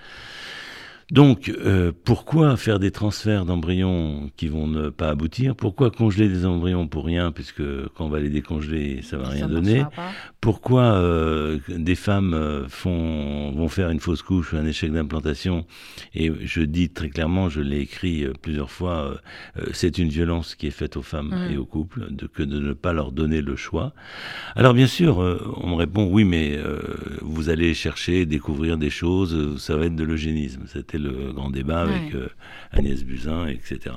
Donc, euh, pourquoi faire des transferts d'embryons qui vont ne pas aboutir? Pourquoi congeler des embryons pour rien, puisque quand on va les décongeler, ça va rien donner Pourquoi euh, des femmes euh, font, vont faire une fausse couche ou un échec d'implantation Et je dis très clairement, je l'ai écrit plusieurs fois, c'est une violence qui est faite aux femmes et aux couples, de, que de ne pas leur donner le choix. Alors bien sûr, on me répond, oui, mais vous allez chercher, découvrir des choses, ça va être de l'eugénisme. C'était le grand débat avec euh, Agnès Buzyn, etc.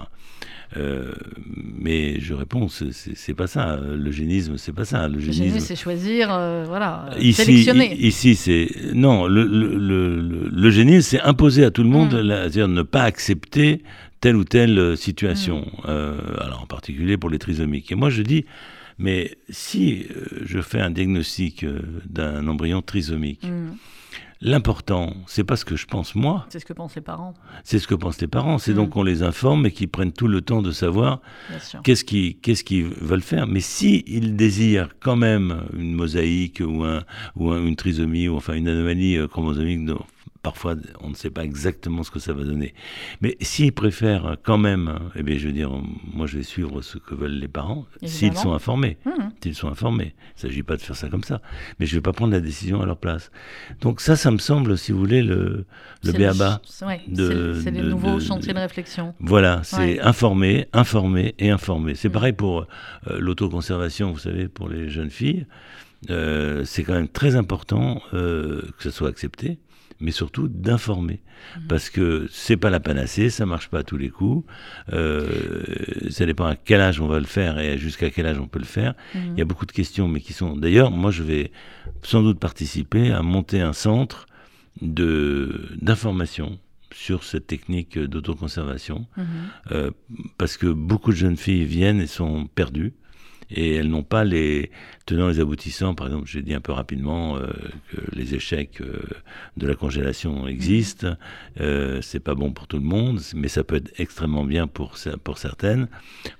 Euh, mais je réponds, c'est pas ça. L'eugénisme, c'est pas ça. L'eugénisme, c'est choisir, euh, voilà, ici, sélectionner. Ici, c'est non. L'eugénisme, c'est imposer à tout le monde, mm. c'est-à-dire ne pas accepter telle ou telle situation. Mm. alors, en particulier pour les trisomiques. Et moi, je dis, mais si je fais un diagnostic d'un embryon trisomique. Mm. L'important, c'est pas ce que je pense moi. C'est ce que pensent les parents. C'est ce que pensent les parents. C'est donc mm. qu'on les informe et qu'ils prennent tout le temps de savoir qu'est-ce qu'ils veulent faire. Mais si ils désirent quand même une mosaïque ou un ou une trisomie ou enfin une anomalie euh, chromosomique parfois on ne sait pas exactement ce que ça va donner. Mais s'ils préfèrent quand même, eh bien, je veux dire, moi je vais suivre ce que veulent les parents, s'ils sont informés. Mmh. S'ils sont informés. Il ne s'agit pas de faire ça comme ça. Mais je ne vais pas prendre la décision à leur place. Donc ça, ça me semble, si vous voulez, le, le béaba. c'est les nouveaux chantiers de réflexion. Voilà, c'est informer, informer et informer. C'est mmh. pareil pour euh, l'autoconservation, vous savez, pour les jeunes filles. Euh, c'est quand même très important euh, que ça soit accepté mais surtout d'informer. Mhm. Parce que c'est pas la panacée, ça marche pas à tous les coups. Euh, ça dépend à quel âge on va le faire et jusqu'à quel âge on peut le faire. Mhm. Il y a beaucoup de questions, mais qui sont. D'ailleurs, moi, je vais sans doute participer à monter un centre de d'information sur cette technique d'autoconservation, mhm. euh, parce que beaucoup de jeunes filles viennent et sont perdues et elles n'ont pas les tenants les aboutissants. Par exemple, j'ai dit un peu rapidement euh, que les échecs euh, de la congélation existent. Euh, c'est pas bon pour tout le monde, mais ça peut être extrêmement bien pour pour certaines.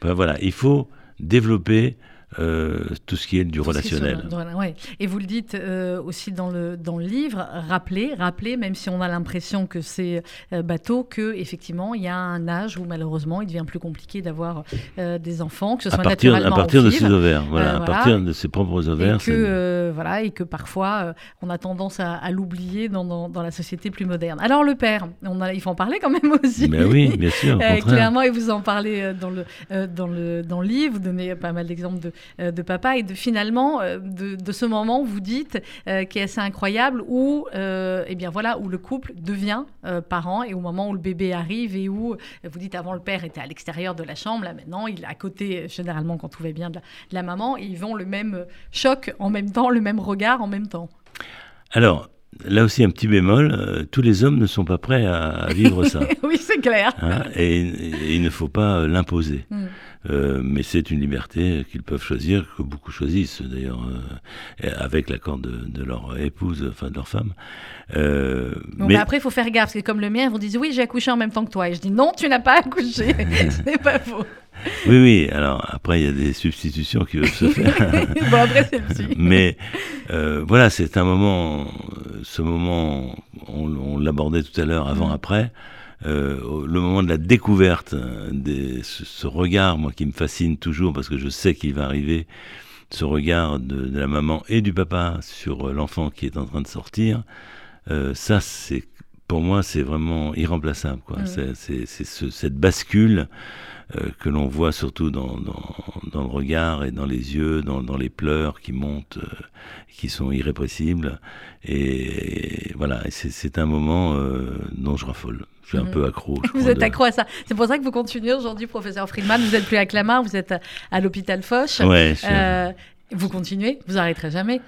voilà, il faut développer euh, tout ce qui est du relationnel. ouais. Et vous le dites euh, aussi dans le, dans le livre, rappeler, rappeler, même si on a l'impression que c'est euh, bateau, que effectivement il y a un âge où malheureusement il devient plus compliqué d'avoir des enfants, que ce soit à partir, naturellement à partir de ses ovaires, voilà, à partir de ses propres ovaires. Et que, voilà, et que parfois on a tendance à, l'oublier dans, dans, dans, la société plus moderne. Alors le père, on a, il faut en parler quand même aussi. Mais oui, bien sûr. clairement, et vous en parlez dans le, dans le, dans le livre, vous donnez pas mal d'exemples de de papa et de finalement euh, de, ce moment, vous dites, euh, qui est assez incroyable, où, eh bien voilà, où le couple devient parent et au moment où le bébé arrive et où, vous dites, avant le père était à l'extérieur de la chambre, là maintenant il est à côté, généralement quand tout va bien, de la, maman, et ils ont le même choc en même temps, le même regard en même temps. Alors, Là aussi, un petit bémol, tous les hommes ne sont pas prêts à, vivre ça. oui, c'est clair. Hein, et, il ne faut pas l'imposer. Mm. Euh, mais c'est une liberté qu'ils peuvent choisir, que beaucoup choisissent d'ailleurs, euh, avec l'accord de, de, leur épouse, enfin de leur femme. Euh, mais... après, il faut faire gaffe, parce que comme le mien, ils vont dire oui, j'ai accouché en même temps que toi. Et je dis non, tu n'as pas accouché. Ce n'est pas faux. Oui, oui. Alors après, il y a des substitutions qui peuvent se faire. bon, après, c'est Mais euh, voilà, c'est un moment. Ce moment, on, on l'abordait tout à l'heure, avant-après. Mm. Euh, le moment de la découverte, euh, des, ce, regard, moi, qui me fascine toujours parce que je sais qu'il va arriver, ce regard de, la maman et du papa sur euh, l'enfant qui est en train de sortir, ça, c'est pour moi, c'est vraiment irremplaçable. Quoi. C'est, cette bascule que l'on voit surtout dans, dans, le regard et dans les yeux, dans, dans les pleurs qui montent, qui sont irrépressibles. Et, voilà, c'est, un moment dont je raffole. Je suis un mhm. peu accro. vous êtes accro à ça. C'est pour ça que vous continuez aujourd'hui, professeur Friedman. Vous n'êtes plus à Clamart, vous êtes à l'hôpital Foch. Ouais, euh, vous continuez, vous arrêterez jamais.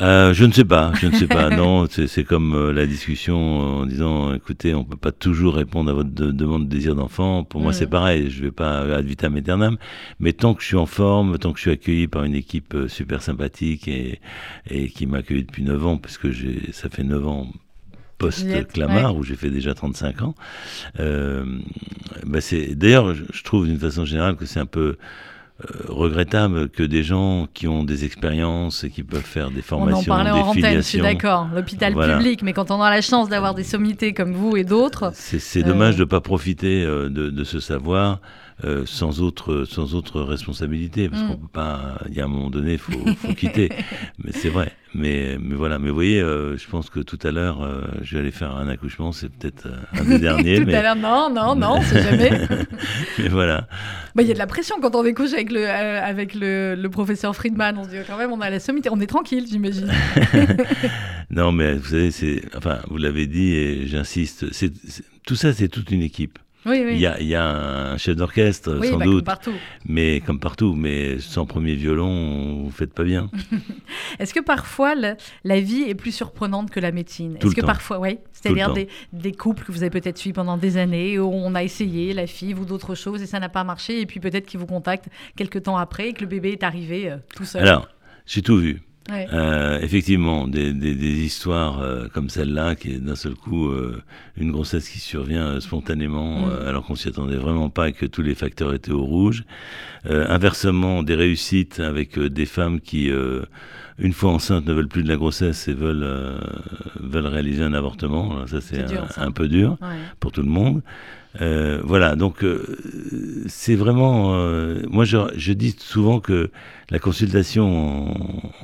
Euh, je ne sais pas, je ne sais pas. non, c'est comme euh, la discussion en disant, écoutez, on peut pas toujours répondre à votre demande de désir d'enfant. Pour moi, c'est mhm. pareil. Je vais pas ad vitam aeternam. Mais tant que je suis en forme, tant que je suis accueilli par une équipe super sympathique et, et qui m'a accueilli depuis 9 ans, puisque ça fait 9 ans post-Clamart, où j'ai fait déjà 35 ans. Euh, bah D'ailleurs, je trouve d'une façon générale que c'est un peu euh, regrettable que des gens qui ont des expériences et qui peuvent faire des formations, on en parlait des en antenne, je suis d'accord, l'hôpital public, mais quand on a la chance d'avoir des sommités comme vous et d'autres... C'est dommage euh, de ne pas profiter de, de, ce savoir euh, sans autre sans autre responsabilité parce mm. qu'on peut pas il y a un moment donné il faut, faut quitter. Mais c'est vrai. Mais mais voilà. Mais vous voyez euh, je pense que tout à l'heure euh, je vais aller faire un accouchement. C'est peut-être un des derniers tout mais... à l'heure. Non non non c'est jamais. Mais voilà. Bah, il y a de la pression quand on découche avec le avec le, le, professeur Friedman. On se dit quand même on a la sommité. On est tranquille j'imagine. Non mais vous savez c'est enfin vous l'avez dit et j'insiste c'est tout ça c'est toute une équipe il, y a, il y, a, un chef d'orchestre, sans bah, doute. Mais comme partout, mais sans premier violon, vous faites pas bien. Est-ce que parfois la vie est plus surprenante que la médecine? Est-ce que temps. parfois, oui, c'est-à-dire des, des, couples que vous avez peut-être suivis pendant des années où on a essayé la fille ou d'autres choses et ça n'a pas marché et puis peut-être qu'ils vous contactent quelques temps après et que le bébé est arrivé euh, tout seul? Alors, j'ai tout vu. Euh, effectivement, des, des, des histoires euh, comme celle-là, qui est d'un seul coup euh, une grossesse qui survient euh, spontanément, mm. alors qu'on s'y attendait vraiment pas et que tous les facteurs étaient au rouge. inversement, des réussites avec des femmes qui, une fois enceintes, ne veulent plus de la grossesse et veulent veulent réaliser un avortement. Alors ça, c'est un, peu dur pour tout le monde. Euh, voilà, donc euh, c'est vraiment. Euh, moi, je, je, dis souvent que la consultation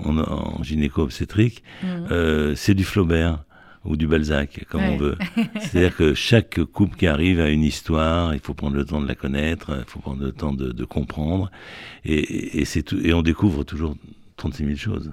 en, en, gynéco-obstétrique, mmh. c'est du Flaubert ou du Balzac, comme on veut. C'est-à-dire que chaque couple qui arrive a une histoire, il faut prendre le temps de la connaître, il faut prendre le temps de, de comprendre, et, et, c'est tout, et on découvre toujours 36 000 choses.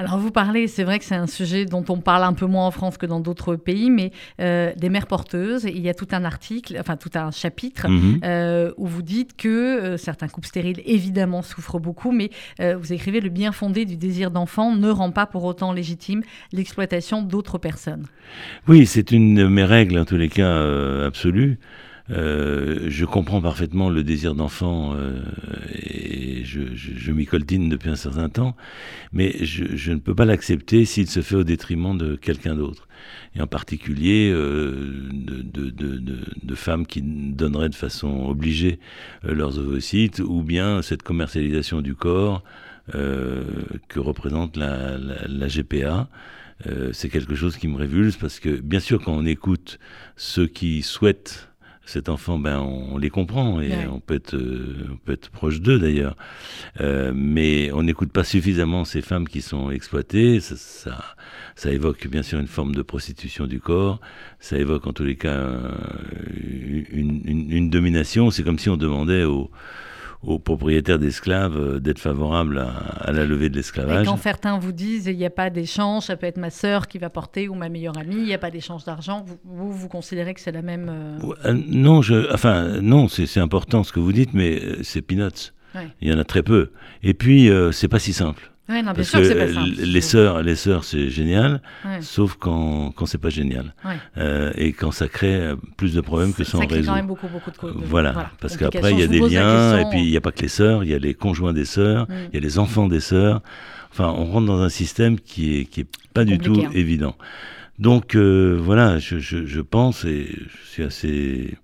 Alors vous parlez, c'est vrai que c'est un sujet dont on parle un peu moins en France que dans d'autres pays, mais euh, des mères porteuses, il y a tout un article, enfin tout un chapitre mhm. euh, où vous dites que euh, certains couples stériles évidemment souffrent beaucoup, mais vous écrivez le bien fondé du désir d'enfant ne rend pas pour autant légitime l'exploitation d'autres personnes. Oui, c'est une de mes règles en tous les cas absolues. Euh, je comprends parfaitement le désir d'enfant euh, et je, je, je m'y coltine depuis un certain temps, mais je, je ne peux pas l'accepter s'il se fait au détriment de quelqu'un d'autre. Et en particulier euh, de, de, de, de, femmes qui donneraient de façon obligée euh, leurs ovocytes, ou bien cette commercialisation du corps euh, que représente la, la, la GPA. C'est quelque chose qui me révulse parce que, bien sûr, quand on écoute ceux qui souhaitent cet enfant, ben, on, on les comprend et Ouais. on, peut être, euh, on peut être proche d'eux d'ailleurs. Euh, mais on n'écoute pas suffisamment ces femmes qui sont exploitées. Ça, ça, ça évoque bien sûr une forme de prostitution du corps. Ça évoque en tous les cas euh, une, une- une domination. C'est comme si on demandait aux, aux propriétaires d'esclaves euh, d'être favorables à, à la levée de Et l'esclavage. quand certains vous disent il n'y a pas d'échange, ça peut être ma sœur qui va porter ou ma meilleure amie, il n'y a pas d'échange d'argent, vous, vous, vous considérez que c'est la même. euh, euh, non, je, enfin, non, c'est important ce que vous dites, mais c'est peanuts. Ouais. Il y en a très peu. Et puis, euh, c'est pas si simple. Ouais, non, bien Parce sûr que que c'est pas simple. les sœurs, les sœurs, c'est génial, Ouais. sauf quand, quand c'est pas génial. Ouais. Euh, et quand ça crée euh, plus de problèmes que ça, en résout. quand même beaucoup, beaucoup de Voilà, parce qu'après, il y a des liens, et puis il n'y a pas que les sœurs, il y a les conjoints des sœurs, Mm. il y a les enfants des sœurs. Enfin, on rentre dans un système qui est, qui est pas du tout hein. évident. Donc, euh, voilà, je, je, je pense, et je suis assez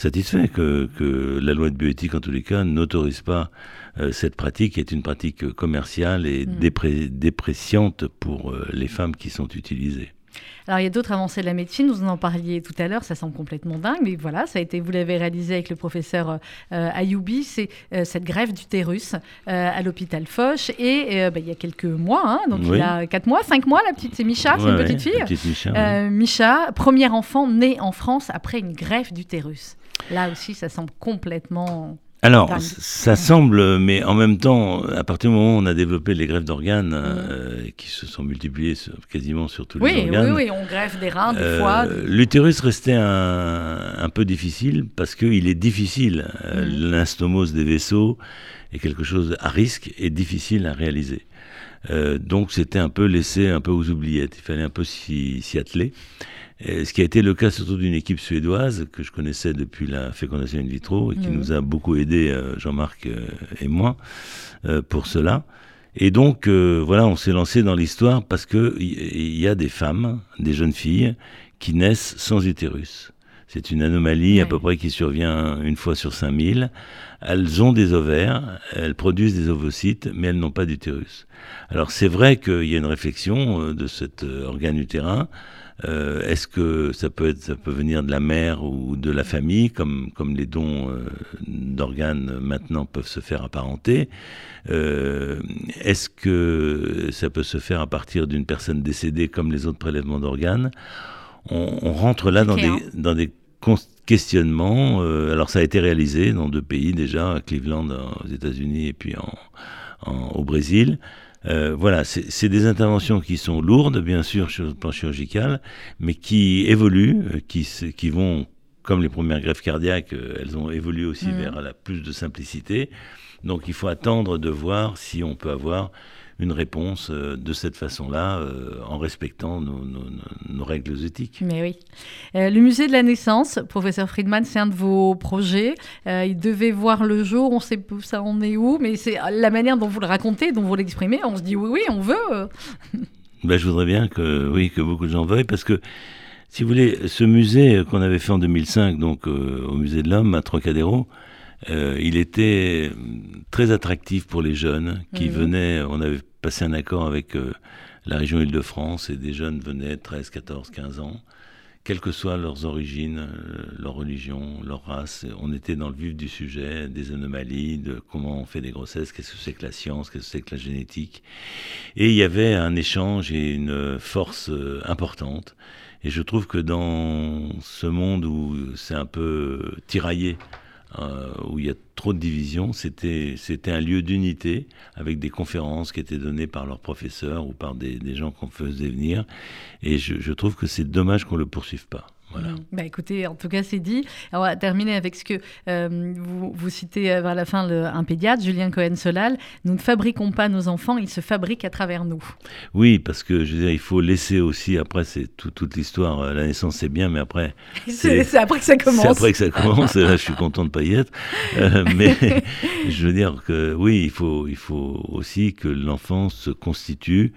satisfait que, que la loi de bioéthique, en tous les cas, n'autorise pas euh, cette pratique, qui est une pratique commerciale et dépré- dépréciante pour euh, les femmes qui sont utilisées. Alors, il y a d'autres avancées de la médecine, vous en parliez tout à l'heure, ça semble complètement dingue, mais voilà, ça a été, vous l'avez réalisé avec le professeur euh, Ayoubi, c'est euh, cette greffe d'utérus euh, à l'hôpital Foch, et bah, il y a quelques mois, hein, donc Oui. il a 4 mois, 5 mois, la petite, c'est Micha, c'est une ouais, petite fille petite Micha, ouais. Micha, premier enfant né en France après une greffe d'utérus. Là aussi, ça semble complètement... Alors, dingue. ça semble, mais en même temps, à partir du moment où on a développé les greffes d'organes, euh, qui se sont multipliées sur- quasiment sur tous les Mm. Oui, oui, organes, on greffe des reins, des euh, foies. l'utérus restait un, un peu difficile parce qu'il est difficile. Euh, Mhm. L'instomose des vaisseaux est quelque chose à risque et difficile à réaliser. Euh, donc c'était un peu laissé un peu aux oubliettes. Il fallait un peu s'y atteler. Et ce qui a été le cas surtout d'une équipe suédoise que je connaissais depuis la fécondation in vitro et qui Mhm. nous a beaucoup aidé, euh, Jean-Marc euh, et moi, euh, pour cela. Et donc, euh, voilà, on s'est lancé dans l'histoire parce que il y, y a des femmes, des jeunes filles, qui naissent sans utérus. C'est une anomalie à peu près qui survient une fois sur 5000. Elles ont des ovaires, elles produisent des ovocytes, mais elles n'ont pas d'utérus. Alors c'est vrai qu'il y a une réflexion de cet organe utérin. Euh, Est-ce que ça peut être, ça peut venir de la mère ou de la famille, comme comme les dons euh, d'organes maintenant peuvent se faire apparenter euh, Est-ce que ça peut se faire à partir d'une personne décédée, comme les autres prélèvements d'organes? On, on rentre là dans des dans des questionnements. euh, alors ça a été réalisé dans deux pays déjà, à Cleveland aux États-Unis et puis en, en- au Brésil. Euh, voilà, c'est des interventions qui sont lourdes, bien sûr, sur le plan chirurgical, mais qui évoluent, euh, qui, qui vont, comme les premières greffes cardiaques, euh, elles ont évolué aussi Mhm. vers la plus de simplicité. Donc il faut attendre de voir si on peut avoir une réponse euh, de cette façon-là, euh, en respectant nos, nos- nos- règles éthiques. Mais oui. Euh, le musée de la naissance, professeur Friedman, c'est un de vos projets. Il devait voir le jour, on sait pas où ça en est où, mais c'est la manière dont vous le racontez, dont vous l'exprimez, on se dit oui, oui, on veut. Ben, je voudrais bien que, oui, que beaucoup de gens veuillent, parce que, si vous voulez, ce musée qu'on avait fait en 2005, donc euh, au musée de l'homme à Trocadéro, euh, il était euh, très attractif pour les jeunes qui Mhm. venaient. On avait passé un accord avec euh, la région Île-de-France et des jeunes venaient 13, 14, 15 ans, quelles que soient leurs origines, leur religion, leur race. On était dans le vif du sujet, des anomalies, de comment on fait des grossesses, qu'est-ce que c'est que la science, qu'est-ce que c'est que la génétique. Et il y avait un échange et une force importante. Et je trouve que dans ce monde où c'est un peu tiraillé, euh, où il y a trop de divisions, c'était un lieu d'unité avec des conférences qui étaient données par leurs professeurs ou par des, gens qu'on faisait venir. Et je, je trouve que c'est dommage qu'on le poursuive pas. Voilà. Mm. Bah, écoutez, en tout cas, c'est dit. on va terminer avec ce que euh, vous, vous, citez euh, vers la fin le, un pédiatre, Julien Cohen-Solal. Nous ne fabriquons pas nos enfants, ils se fabriquent à travers nous. Oui, parce que je veux dire, il faut laisser aussi, après, c'est tout, toute l'histoire, euh, la naissance c'est bien, mais après. C'est après que ça commence. C'est après que ça commence, et là je suis content de ne pas y être. Euh, mais je veux dire que oui, il faut, il faut aussi que l'enfant se constitue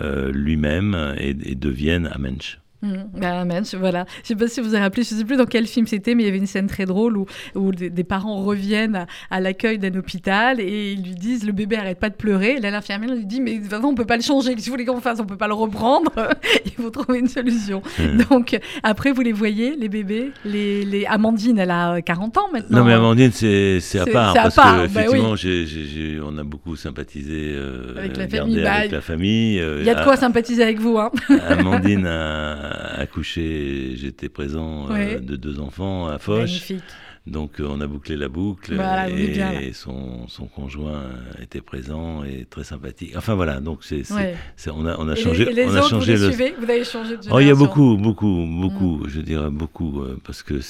euh, lui-même et, et devienne un mensch. Mmh, bah, voilà. Je sais pas si vous avez rappelé, je sais plus dans quel film c'était, mais il y avait une scène très drôle où, où des, des, parents reviennent à, à l'accueil d'un hôpital et ils lui disent le bébé arrête pas de pleurer. Et là, l'infirmière lui dit mais de toute façon on peut pas le changer. Qu'est-ce que vous voulez qu'on fasse? On peut pas le reprendre. il faut trouver une solution. Mmh. Donc après vous les voyez les bébés, les, les... Amandine elle a 40 ans maintenant. Non mais Amandine c'est à part à parce part, que bah effectivement oui. on a beaucoup sympathisé euh, avec la famille. Bah, avec la famille. Il y a de quoi sympathiser avec vous. Hein. Amandine a accouché, j'étais présent ouais. euh, de deux enfants à Foch. Magnifique. Donc euh, on a bouclé la boucle voilà, et, et son, son, conjoint était présent et très sympathique. Enfin voilà, donc c'est, ouais. on a on a changé les, et les on autres, a changé vous le. Suivez? Vous avez changé de Oh il y a beaucoup beaucoup beaucoup, mm. je dirais beaucoup euh, parce que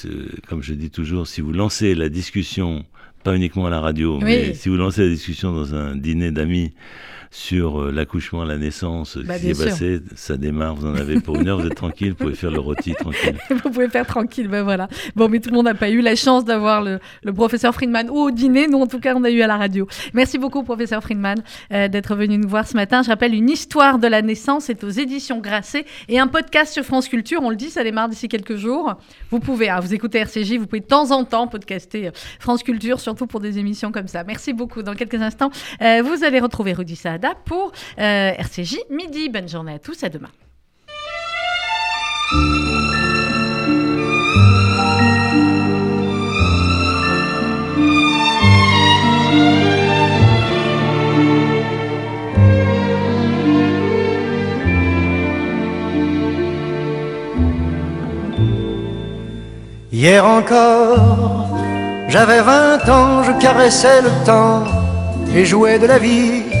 comme je dis toujours, si vous lancez la discussion pas uniquement à la radio, oui. mais si vous lancez la discussion dans un dîner d'amis sur euh, l'accouchement, la naissance, bah, ce qui s'est passé, ça démarre, vous en avez pour une heure, vous êtes tranquille, vous pouvez faire le rôti tranquille. vous pouvez faire tranquille, ben voilà. Bon, mais tout le monde n'a pas eu la chance d'avoir le, le, professeur Friedman ou au dîner, nous en tout cas on a eu à la radio. Merci beaucoup professeur Friedman euh, d'être venu nous voir ce matin. Je rappelle une histoire de la naissance, c'est aux éditions Grasset et un podcast sur France Culture, on le dit, ça démarre d'ici quelques jours. Vous pouvez, hein, vous écoutez RCJ, vous pouvez de temps en temps podcaster euh, France Culture, surtout pour des émissions comme ça. Merci beaucoup. Dans quelques instants, euh, vous allez retrouver Rudy Pour euh, RCJ midi. Bonne journée à tous, à demain. Hier encore, j'avais vingt ans, je caressais le temps et jouais de la vie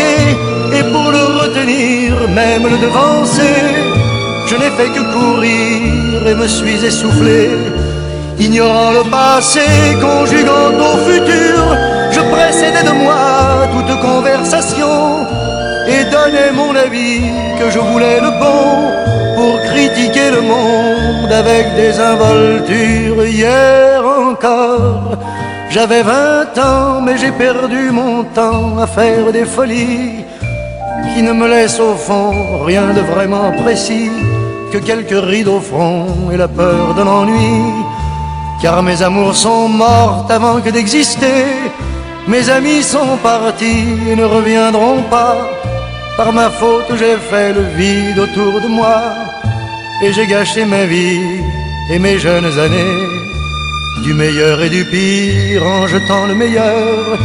et pour le retenir, même le devancer, je n'ai fait que courir et me suis essoufflé. Ignorant le passé, conjuguant au futur, je précédais de moi toute conversation et donnais mon avis que je voulais le bon pour critiquer le monde avec des involtures. Hier encore, j'avais vingt ans, mais j'ai perdu mon temps à faire des folies qui ne me laisse au fond rien de vraiment précis que quelques rides au front et la peur de l'ennui. Car mes amours sont mortes avant que d'exister, mes amis sont partis et ne reviendront pas. Par ma faute, j'ai fait le vide autour de moi et j'ai gâché ma vie et mes jeunes années. Du meilleur et du pire en jetant le meilleur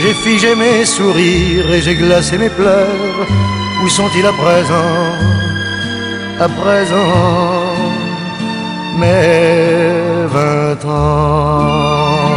j'ai figé mes sourires et j'ai glacé mes pleurs. Où sont-ils à présent? À présent, mes vingt ans.